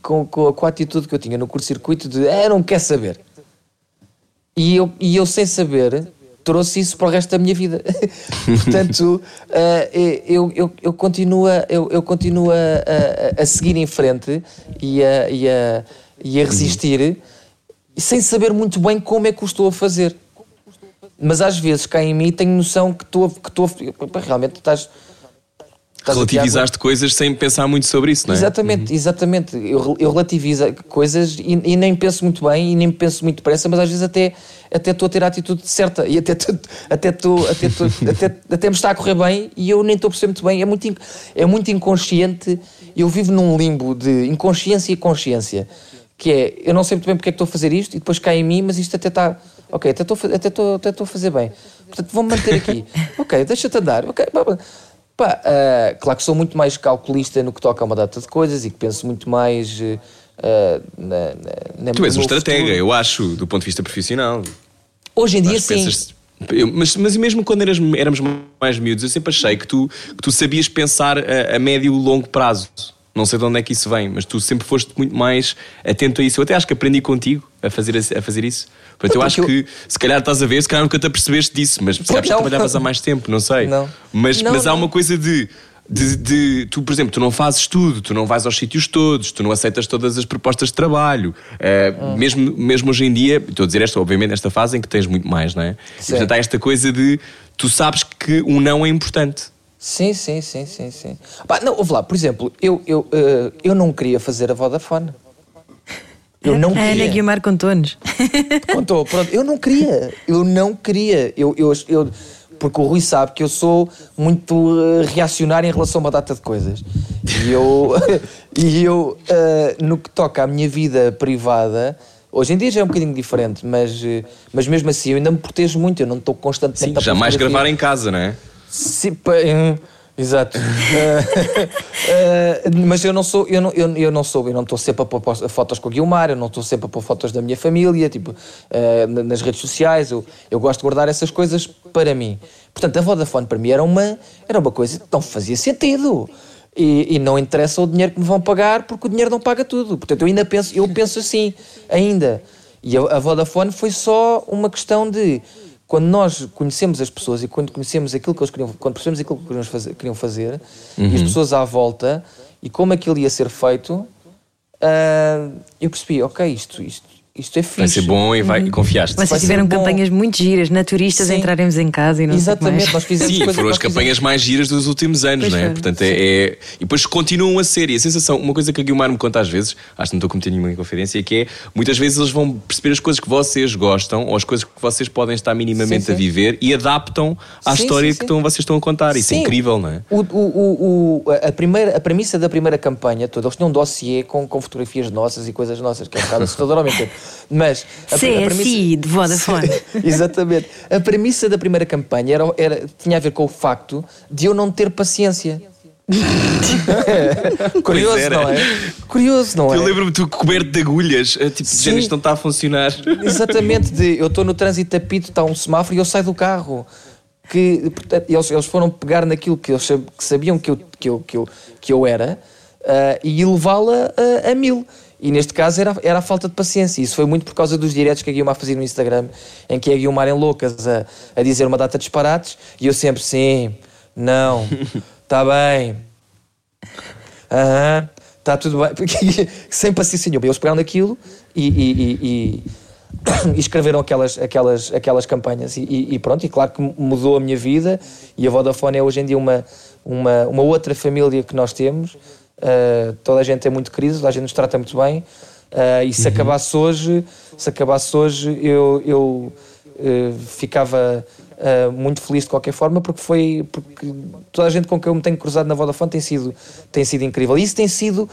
com, com, a, com a atitude que eu tinha no curto-circuito de ah, não quer saber. E eu, e eu sem saber trouxe isso para o resto da minha vida. Portanto, ah, eu, eu, eu continuo, a, eu, eu continuo a, a, a seguir em frente e a, e a, e a resistir sem saber muito bem como é que o estou a fazer. Mas às vezes cá em mim tenho noção que estou que estou a- realmente estás, estás Relativizaste coisas sem pensar muito sobre isso, não é? Exatamente, exatamente. Eu, eu relativizo coisas e, e nem penso muito bem e nem penso muito depressa, mas às vezes até até estou a ter a atitude certa e até tô- até estou até, tô- até, até me está a correr bem e eu nem estou a perceber muito bem. É muito, é muito inconsciente. Eu vivo num limbo de inconsciência e consciência, que é eu não sei muito bem porque é que estou a fazer isto e depois cai em mim, mas isto até está. Ok, até estou até estou até estou a fazer bem. Portanto, vou-me manter aqui. ok, deixa-te andar. Ok, pá, ah, claro que sou muito mais calculista no que toca a uma data de coisas e que penso muito mais ah, na, na, na- Tu és um estratega, futuro. eu acho, do ponto de vista profissional. Hoje em dia, sim. pensas- eu- mas, mas mesmo quando eras, éramos mais miúdos, eu sempre achei que tu, que tu sabias pensar a, a médio e longo prazo. Não sei de onde é que isso vem, mas tu sempre foste muito mais atento a isso. Eu até acho que aprendi contigo a fazer, a fazer isso. Portanto, eu acho eu- que se calhar estás a ver, se calhar nunca te apercebeste disso, mas se calhar não. trabalhavas há mais tempo, não sei. Não. Mas, Não, mas há uma coisa de, de, de- Tu, por exemplo, tu não fazes tudo, tu não vais aos sítios todos, tu não aceitas todas as propostas de trabalho. Eh, Hum. mesmo, mesmo hoje em dia, estou a dizer esta, obviamente, nesta fase em que tens muito mais, não é? E, portanto, há esta coisa de tu sabes que um não é importante. Sim, sim, sim, sim, sim. Pá, não, ouve lá, por exemplo, eu, eu, eh, eu não queria fazer a Vodafone. Eu não A Ana queria. Guiomar contou-nos. Contou, pronto. Eu não queria. Eu não queria. Eu, eu, eu, porque o Rui sabe que eu sou muito eh, reacionário em relação a uma data de coisas. E eu, e eu eh, no que toca à minha vida privada, hoje em dia já é um bocadinho diferente, mas, mas mesmo assim eu ainda me protejo muito. Eu não estou constantemente Sim, a jamais gravar em casa, não é? Hum, exato. Eh, eh, mas eu não sou, eu não, eu, eu não sou, eu não estou sempre a pôr fotos com o Guilmar, eu não estou sempre a pôr fotos da minha família, tipo, eh, na- nas redes sociais, eu, eu gosto de guardar essas coisas para mim. Portanto, a Vodafone para mim era uma, era uma coisa que não fazia sentido. E, e não interessa o dinheiro que me vão pagar, porque o dinheiro não paga tudo. Portanto, eu ainda penso, eu penso assim, ainda. E a, a Vodafone foi só uma questão de quando nós conhecemos as pessoas e quando conhecemos aquilo que eles queriam, quando percebemos aquilo que eles fazer, queriam fazer uhum. e as uhum. pessoas à volta e como aquilo ia ser feito, uh, eu percebi, ok, isto, isto, isto é fixe. Vai ser bom e vai e confiaste. Vocês tiveram campanhas bom. muito giras, né? naturistas Sim. entraremos em casa e não Exatamente, nós fizemos. Sim, foram as campanhas mais giras dos últimos anos, pois não é? Portanto, é, é, E depois continuam a ser. E a sensação, uma coisa que a Guilmar me conta às vezes, acho que não estou cometendo nenhuma inconfidência, é que é muitas vezes eles vão perceber as coisas que vocês gostam ou as coisas que vocês podem estar minimamente sim, a viver e adaptam à sim, história sim, que estão, vocês estão a contar. Isso é incrível, não é? O, o, o, a, primeira, a premissa da primeira campanha toda, eles tinham um dossiê com, com fotografias nossas e coisas nossas, que é um bocado assustador ao mesmo tempo. Mas a, Sim, a premissa, de Vodafone. exatamente. A premissa da primeira campanha era, era, tinha a ver com o facto de eu não ter paciência. Curioso, não é? Curioso, não eu é? Eu lembro-me tu coberto de agulhas, tipo, de género, isto não está a funcionar. Exatamente, de, eu estou no trânsito tapito, está um semáforo e eu saio do carro. Que, portanto, eles, eles foram pegar naquilo que, eles, que sabiam que eu, que eu, que eu, que eu era uh, e levá-la a, a mil. E neste caso era, era a falta de paciência. Isso foi muito por causa dos diretos que a Guilmar fazia no Instagram, em que a Guilmar em loucas a, a dizer uma data de disparates e eu sempre sim, não, está bem, aham, uhum, está tudo bem. Porque, sem paciência nenhuma. Eles pegaram naquilo e, e, e, e, escreveram aquelas, aquelas, aquelas campanhas. E, pronto, e claro que mudou a minha vida e a Vodafone é hoje em dia uma, uma, uma outra família que nós temos. Uh, toda a gente é muito crise, toda a gente nos trata muito bem. Uh, e se uhum. acabasse hoje, se acabasse hoje, eu, eu uh, ficava muito feliz de qualquer forma, porque foi porque toda a gente com quem eu me tenho cruzado na Vodafone tem sido tem sido incrível. E isso tem sido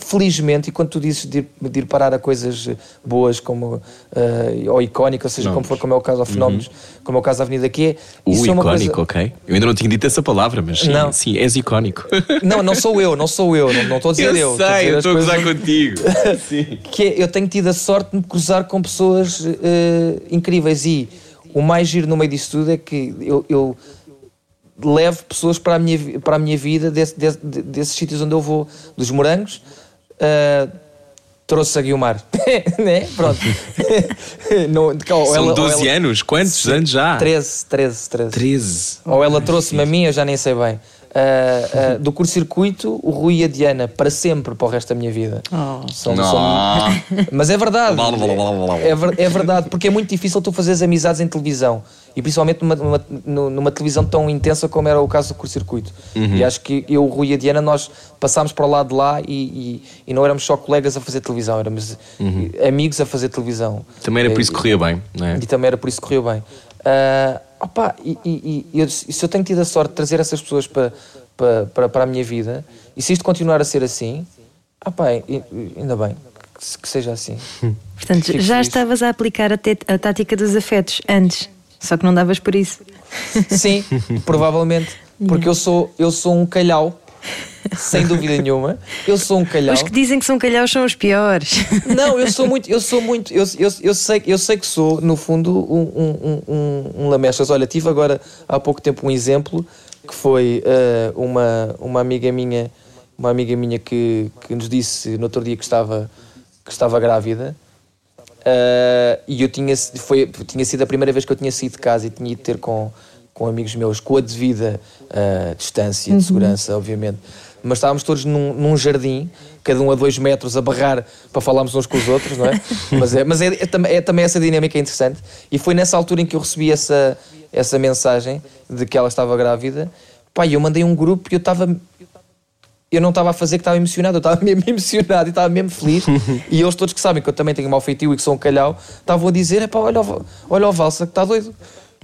felizmente, e quando tu dizes de ir, de ir parar a coisas boas como, uh, ou icónicas, ou seja, como, for, como é o caso a uhum. fenómenos, uhum. como é o caso da Avenida Q, uh, icónico, é coisa... ok. Eu ainda não tinha dito essa palavra, mas sim, não. sim és icónico. Não, não sou eu, não sou eu, não, estou a dizer eu. Eu sei, eu estou a gozar contigo. que é, eu tenho tido a sorte de me cruzar com pessoas uh, incríveis e o mais giro no meio disso tudo é que eu, eu levo pessoas para a minha, para a minha vida desse, desse, desses sítios onde eu vou, dos morangos, Uh, trouxe a Guilmar. né? Pronto. não, São ela, 12 ela, anos? Quantos sim, anos já? 13, 13, 13. 13. Ou ela trouxe-me a mim, eu já nem sei bem. Uh, do curto-circuito, o Rui e a Diana, para sempre, para o resto da minha vida. Oh. São, são... Mas é verdade. é, é, verdade, porque é muito difícil tu fazeres amizades em televisão. E principalmente numa, numa, numa televisão tão intensa como era o caso do curto-circuito. Uhum. E acho que eu, o Rui e a Diana, nós passámos para o lado de lá e, e, e, não éramos só colegas a fazer televisão, éramos uhum. Eh, amigos a fazer televisão. Também era por isso que corria bem, não é? E também era por isso que corria bem. Uh, Opa, e, e, e eu, se eu tenho tido a sorte de trazer essas pessoas para, para, para, a minha vida, e se isto continuar a ser assim, opa, ainda bem que seja assim. Portanto, Fico já feliz. estavas a aplicar a, a tática dos afetos antes, só que não davas por isso. Sim, provavelmente, porque eu sou, eu sou um calhau sem dúvida nenhuma. Eu sou um calhau. Os que dizem que são calhaus são os piores. Não, eu sou muito, eu sou muito, eu, eu, eu, sei, eu sei que sou, no fundo, um, um, um, um lamechas. Olha, tive agora há pouco tempo um exemplo que foi uh, uma, uma amiga minha, uma amiga minha que, que nos disse no outro dia que estava, que estava grávida. Uh, e eu tinha, foi, tinha sido a primeira vez que eu tinha saído de casa e tinha ido ter com, com amigos meus, com a devida uh, distância de uhum. segurança, obviamente mas estávamos todos num, num jardim, cada um a dois metros, a barrar para falarmos uns com os outros, não é? mas é, mas é, é, é também essa dinâmica interessante. E foi nessa altura em que eu recebi essa, essa mensagem de que ela estava grávida. Pai, eu mandei um grupo e eu estava eu não estava a fazer que estava emocionado, eu estava mesmo emocionado e estava mesmo feliz. e eles todos que sabem que eu também tenho mau feitiço e que sou um calhau, estavam a dizer: é pá, olha, olha o Valsa que está doido.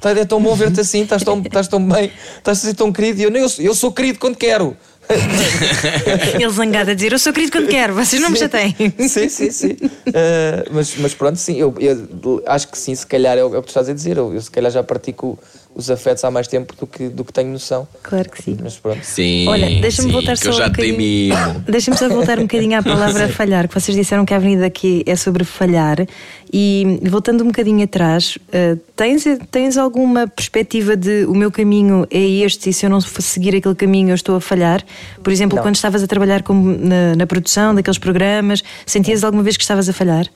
Tá, é tão bom ver-te assim, estás tão, estás tão bem, estás a ser tão querido. E eu, não, eu sou querido quando quero. Ele zangado a dizer: Eu sou querido quando quero, vocês não sim, me têm, Sim, sim, sim. Uh, mas, mas pronto, sim, eu, eu, acho que sim, se calhar é o, é o que tu estás a dizer. Eu, eu se calhar já pratico os afetos há mais tempo do que, do que tenho noção. Claro que sim. Mas pronto. Sim, Olha, deixa-me voltar só eu já um bocadinho. Deixa-me só voltar um bocadinho à palavra falhar, que vocês disseram que a avenida aqui é sobre falhar. E voltando um bocadinho atrás, uh, tens, tens alguma perspectiva de o meu caminho é este e se eu não seguir aquele caminho eu estou a falhar? Por exemplo, não. quando estavas a trabalhar com, na, na produção daqueles programas, sentias alguma vez que estavas a falhar?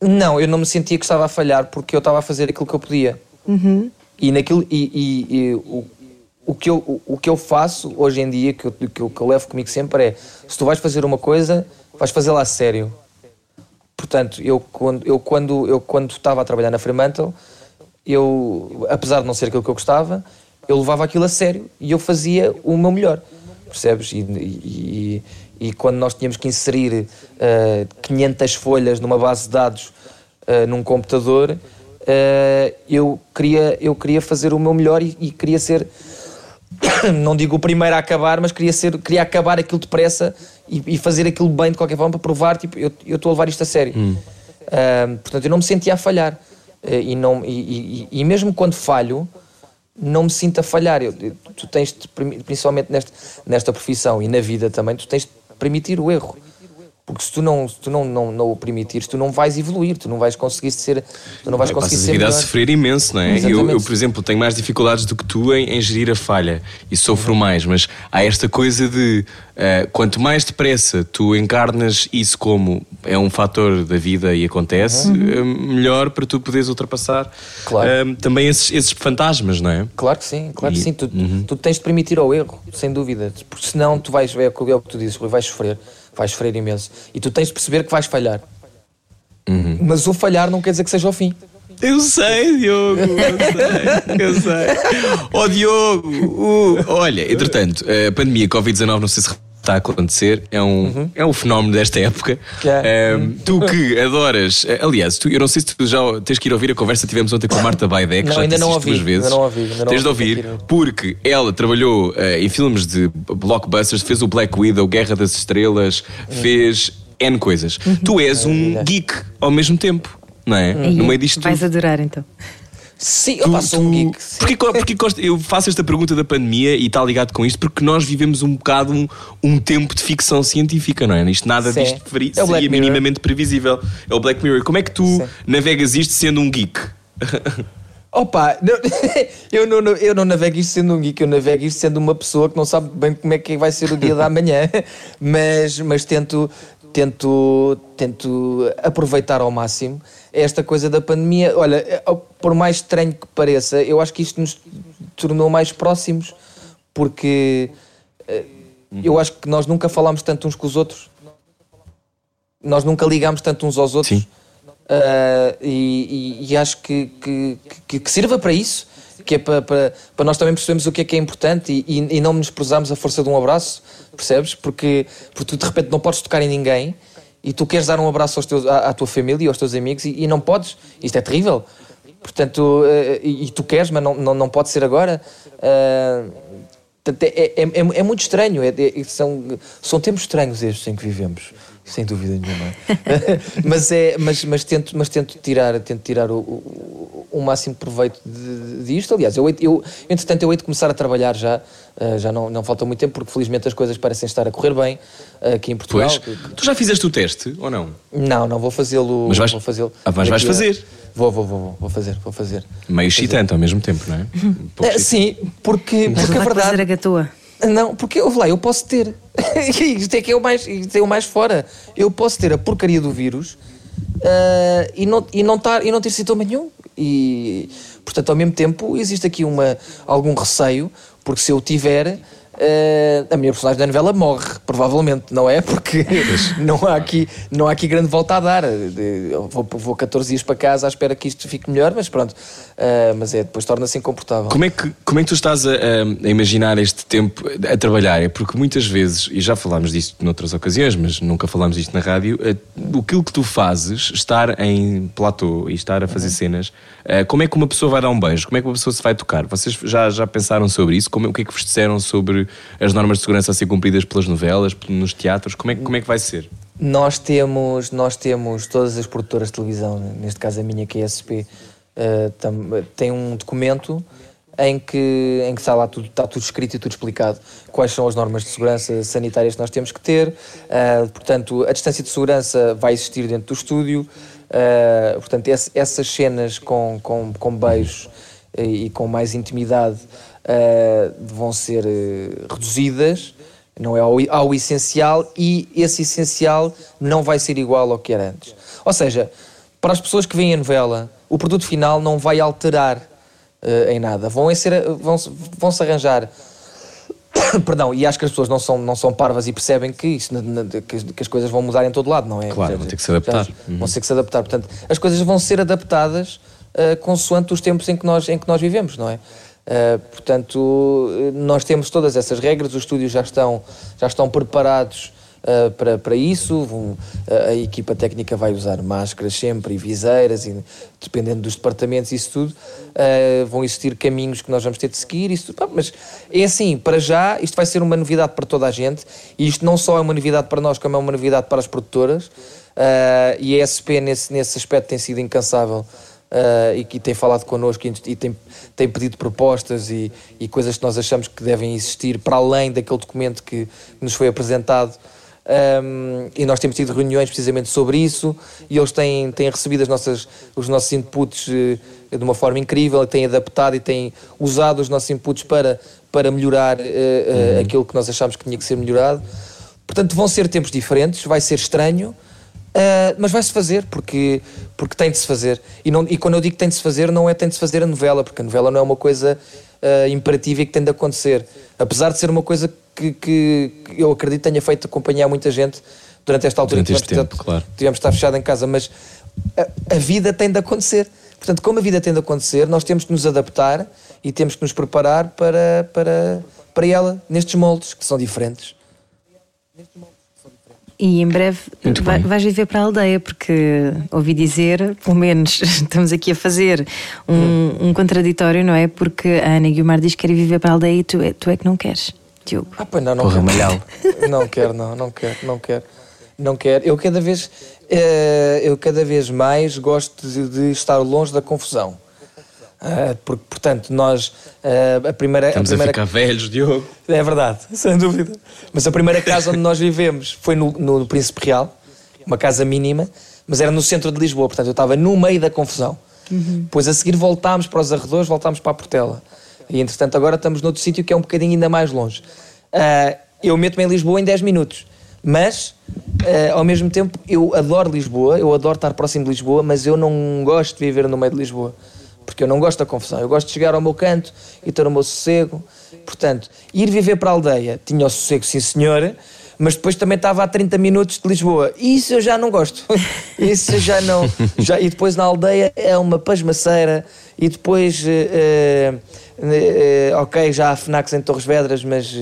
Não, eu não me sentia que estava a falhar porque eu estava a fazer aquilo que eu podia. E, naquilo, e, e- e o, o, que eu, o, o que eu faço hoje em dia, que eu, que, eu, que eu levo comigo sempre é: se tu vais fazer uma coisa, vais fazê-la a sério. Portanto, eu quando, eu, quando, eu quando estava a trabalhar na Fremantle, eu, apesar de não ser aquilo que eu gostava, eu levava aquilo a sério e eu fazia o meu melhor. Percebes? E, e, e- quando nós tínhamos que inserir eh, 500 folhas numa base de dados eh, num computador, eh, eu, queria, eu queria fazer o meu melhor e, e queria ser não digo o primeiro a acabar, mas queria, ser, queria acabar aquilo depressa e, e fazer aquilo bem de qualquer forma para provar, tipo, eu estou a levar isto a sério. Ah, portanto, eu não me sentia a falhar. Ah, e, não, e, e- e mesmo quando falho, não me sinto a falhar. Eu- eu- tu tens principalmente nesta, nesta profissão e na vida também, tu tens de permitir o erro. Porque se tu não, se tu não, não, não o permitires, tu não vais evoluir, tu não vais conseguir ser. Tu não vais conseguir Passas a ser. vida a sofrer imenso, não é? Eu, eu, por exemplo, tenho mais dificuldades do que tu em, em gerir a falha e sofro Uhum. mais, mas há esta coisa de eh, quanto mais depressa tu encarnas isso como é um fator da vida e acontece, eh, melhor para tu poderes ultrapassar Uhum. Claro. eh, também esses, esses fantasmas, não é? Claro que sim, claro que E- sim. Tu, Uhum. tu tens de permitir ao erro, sem dúvida. Porque senão tu vais ver é o que é que tu dizes, vais sofrer, vais sofrer imenso. E tu tens de perceber que vais falhar. Uhum. Mas o falhar não quer dizer que seja o fim. Eu sei, Diogo, eu sei, eu sei. Ó Diogo, uh, olha, entretanto, a pandemia Covid-19, não sei se está a acontecer, é um, é um fenómeno desta época. Que é. Ehm, tu que adoras, eh, aliás, tu, eu não sei se tu já tens que ir ouvir a conversa que tivemos ontem com a Marta Não, já ainda não ouvi, duas vezes. ainda não ouvi, ainda não tens de ouvi, ouvir, porque ela trabalhou eh, em filmes de blockbusters, fez o Black Widow, Guerra das Estrelas, fez N coisas. Tu és um geek ao mesmo tempo, não é? No meio disto Vais adorar então. Sim, eu passo um geek. porquê gosto- eu faço esta pergunta da pandemia e está ligado com isto? Porque nós vivemos um bocado um, um tempo de ficção científica, não é? Isto nada Sim. disto feri- É seria minimamente previsível. É o Black Mirror. Como é que tu Sim. navegas isto sendo um geek? Opa, não- eu, não, eu não navego isto sendo um geek, eu navego isto sendo uma pessoa que não sabe bem como é que vai ser o dia da manhã, mas, mas tento, tento, tento aproveitar ao máximo esta coisa da pandemia. Olha, é, por mais estranho que pareça, eu acho que isto nos tornou mais próximos, porque eh, eu acho que nós nunca falámos tanto uns com os outros, nós nunca ligámos tanto uns aos outros. Uh, e, e- e acho que, que, que- que sirva para isso, que é para, para, para nós também percebermos o que é que é importante e, e, e não menosprezarmos a força de um abraço, percebes? Porque, porque tu de repente não podes tocar em ninguém e tu queres dar um abraço teus, à, à tua família e aos teus amigos e, e não podes. Isto é terrível. Portanto, uh, e, e tu queres, mas não, não, não pode ser agora. Uh, portanto, é, é, é, é muito estranho. É, é- são, são tempos estranhos estes em que vivemos. Sem dúvida nenhuma. mas, é, mas, mas, tento, mas tento tirar, tento tirar o, o, o máximo proveito de- disto. Aliás, eu, eu, entretanto, eu hei de começar a trabalhar já. Uh, já não, não falta muito tempo, porque felizmente as coisas parecem estar a correr bem uh, aqui em Portugal. Pois. Tu já fizeste o teste ou não? Não, não vou fazê-lo. Mas vais- vou fazê-lo Ah, mas vais a- fazer. Vou, vou, vou, vou, vou fazer, vou fazer. Meio excitante ao mesmo tempo, não é? Um pouco Eh, sim, porque, porque a Vai fazer verdade. a gatoa. Não, porque eu lá, eu posso ter. isto é que é o mais, isto é o mais fora. Eu posso ter a porcaria do vírus ah, e, não, e, não tar, e não ter sintoma nenhum. E, portanto, ao mesmo tempo, existe aqui uma, algum receio, porque se eu tiver. Ah, a minha personagem da novela morre, provavelmente, não é? Porque não há, aqui, não há aqui grande volta a dar. Eu vou, vou 14 dias para casa à espera que isto fique melhor, mas pronto. Ah, mas é, depois torna-se incomportável. Como é, que, como é que tu estás a, a- imaginar este tempo a trabalhar? É porque muitas vezes, e já falámos disto noutras ocasiões, mas nunca falámos disto na rádio, eh, aquilo que tu fazes, estar em platô e estar a Uhum. fazer cenas, eh, como é que uma pessoa vai dar um beijo? Como é que uma pessoa se vai tocar? Vocês já, já pensaram sobre isso? Como, é- o que é que vos disseram sobre as normas de segurança a ser cumpridas pelas novelas, nos teatros? Como é, como é que vai ser? Nós temos, nós temos todas as produtoras de televisão, neste caso a minha que é a SP, eh, tam- tem um documento em que, em que está lá tudo, está tudo escrito e tudo explicado quais são as normas de segurança sanitárias que nós temos que ter. Eh, portanto, a distância de segurança vai existir dentro do estúdio. Eh, portanto, esse- essas cenas com, com, com beijos eh, e com mais intimidade eh, vão ser eh, reduzidas não é ao, ao essencial e esse essencial não vai ser igual ao que era antes. Ou seja, para as pessoas que veem a novela, o produto final não vai alterar eh, em nada. Vão, ser, vão, vão se arranjar. Perdão, e acho que as pessoas não são, não são parvas e percebem que, isso, que, as- coisas vão mudar em todo lado, não é? Claro, vão ter que se adaptar. Vão ter que se adaptar. Portanto, as coisas vão ser adaptadas eh, consoante os tempos em que nós, em que nós vivemos, não é? Eh, portanto, eh, nós temos todas essas regras, os estúdios já estão, já estão preparados eh, para, para isso. Vão- a, a equipa técnica vai usar máscaras sempre e viseiras, e, dependendo dos departamentos, isso tudo. Eh, vão existir caminhos que nós vamos ter de seguir. Isso, pá, mas é assim, para já, isto vai ser uma novidade para toda a gente, e isto não só é uma novidade para nós, como é uma novidade para as produtoras. Uh, e a SP nesse, nesse aspecto tem sido incansável uh, e que tem falado connosco e, e tem, tem pedido propostas e, e coisas que nós achamos que devem existir para além daquele documento que nos foi apresentado. Um, e nós temos tido reuniões precisamente sobre isso e eles têm, têm recebido as nossas, os nossos inputs eh, de uma forma incrível, têm adaptado e têm usado os nossos inputs para, para melhorar eh, eh, aquilo que nós achamos que tinha que ser melhorado. Portanto, vão ser tempos diferentes, vai ser estranho, ah, mas vai-se fazer, porque, porque tem de se fazer. E, não, e quando eu digo que tem de se fazer, não é tem de se fazer a novela, porque a novela não é uma coisa ah, imperativa e que tem de acontecer. Apesar de ser uma coisa que, que, que eu acredito tenha feito acompanhar muita gente durante esta altura Durante que este tivemos, tempo, claro. tivemos de estar fechado em casa, mas a, a vida tem de acontecer. Portanto, como a vida tem de acontecer, nós temos de nos adaptar e temos que nos preparar para, para, para ela nestes moldes que são diferentes. E em breve vai- vais viver para a aldeia, porque ouvi dizer, pelo menos estamos aqui a fazer um, um contraditório, não é? Porque a Ana Guilmar diz que quer viver para a aldeia e tu, é- tu é que não queres, Diogo. Ah, pois não, não Porra, quero. Não quero, não, não quero, não quero. Não quero. Eu cada vez, eh, eu cada vez mais gosto de, de estar longe da confusão. Ah, porque, portanto, nós ah, a primeira, Estamos a a primeira ficar velhos, Diogo. é verdade, sem dúvida. Mas a primeira casa onde nós vivemos foi no, no Príncipe Real, uma casa mínima, mas era no centro de Lisboa, portanto eu estava no meio da confusão. Depois a seguir voltámos para os arredores, voltámos para a Portela. E entretanto agora estamos noutro sítio que é um bocadinho ainda mais longe. Ah, eu meto-me em Lisboa em 10 minutos, mas ah, ao mesmo tempo eu adoro Lisboa, eu adoro estar próximo de Lisboa, mas eu não gosto de viver no meio de Lisboa porque eu não gosto da confusão. Eu gosto de chegar ao meu canto e ter o meu sossego. Portanto, ir viver para a aldeia tinha o sossego, sim senhor, mas depois também estava a 30 minutos de Lisboa. Isso eu já não gosto. Isso eu já não. Já, e depois na aldeia é uma pasmaceira. E depois, eh, eh, eh, ok, já há FNACs em Torres Vedras, mas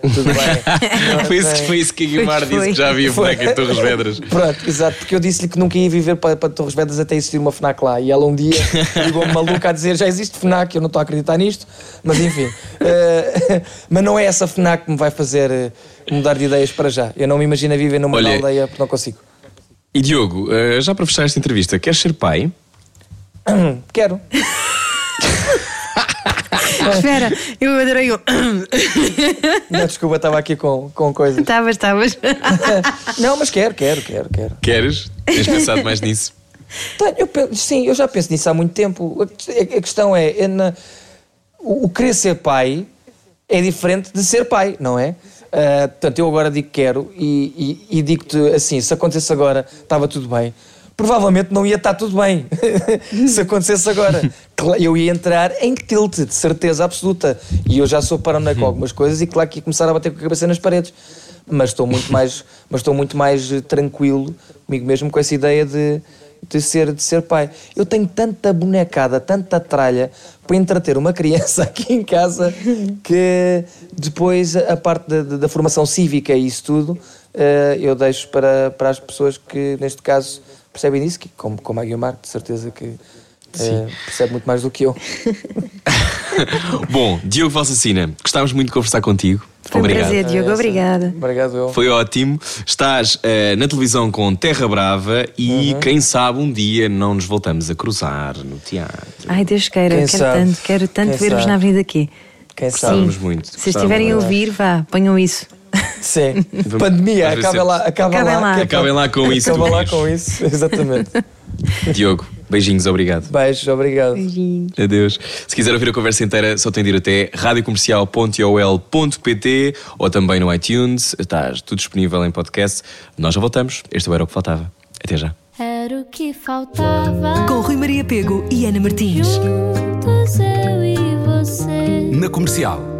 tudo bem. foi, isso, foi isso que Guimar disse que já havia boneca em Torres Vedras. Pronto, exato, porque eu disse-lhe que nunca ia viver para, para Torres Vedras até existir uma FNAC lá. E ela um dia ligou-me maluca a dizer: já existe FNAC, eu não estou a acreditar nisto, mas enfim. Eh, mas não é essa FNAC que me vai fazer eh, mudar de ideias para já. Eu não me imagino a viver numa Olha, aldeia porque não consigo. E Diogo, eh, já para fechar esta entrevista, queres ser pai? Quero. Espera, eu adorei o. Não, desculpa, estava aqui com, com coisas. Estavas, estavas. Não, mas quero, quero, quero, quero. Queres? Tens pensado mais nisso? Tenho, eu penso- sim, eu já penso nisso há muito tempo. A, a questão é, é na- o, o querer ser pai é diferente de ser pai, não é? Ah, portanto, eu agora digo que quero e, e- e digo-te assim: se acontecesse agora, estava tudo bem. Provavelmente não ia estar tudo bem se acontecesse agora. Eu ia entrar em tilt, de certeza absoluta. E eu já sou paranoico com algumas coisas e claro que ia começar a bater com a cabeça nas paredes. Mas estou muito mais, mas estou muito mais eh, tranquilo comigo mesmo com essa ideia de, de, ser, de ser pai. Eu tenho tanta bonecada, tanta tralha para entreter uma criança aqui em casa que depois a parte da, da- da formação cívica e isso tudo eh, eu deixo para, para as pessoas que, neste caso, percebem isso, que, como, como a Guilmar, de certeza que eh, percebe muito mais do que eu. Bom, Diogo Valsacina, gostávamos muito de conversar contigo. Foi um Obrigado. prazer, Diogo, obrigada. Obrigado, eu. Foi ótimo. Estás eh, na televisão com Terra Brava e Uhum. quem sabe um dia não nos voltamos a cruzar no teatro. Ai, Deus queira, Quem quero sabe? tanto, quero tanto ver-vos na Avenida aqui. Quem sabe? Gostávamos muito. Se estiverem a ouvir, vá, ponham isso. Sim. Pandemia, é- lá, acabem Acabem lá. lá. Acabem lá com isso, Acabem tu lá queres. com isso, exatamente. Diogo, beijinhos, obrigado. Beijos, obrigado. Adeus. Se quiser ouvir a conversa inteira, só tem de ir até radiocomercial.ol.pt ou também no iTunes. Está tudo disponível em podcast. Nós já voltamos. Este era o que faltava. Até já. Era Era o que faltava. Com Rui Maria Pego e Ana Martins. Juntos eu e você. Na comercial.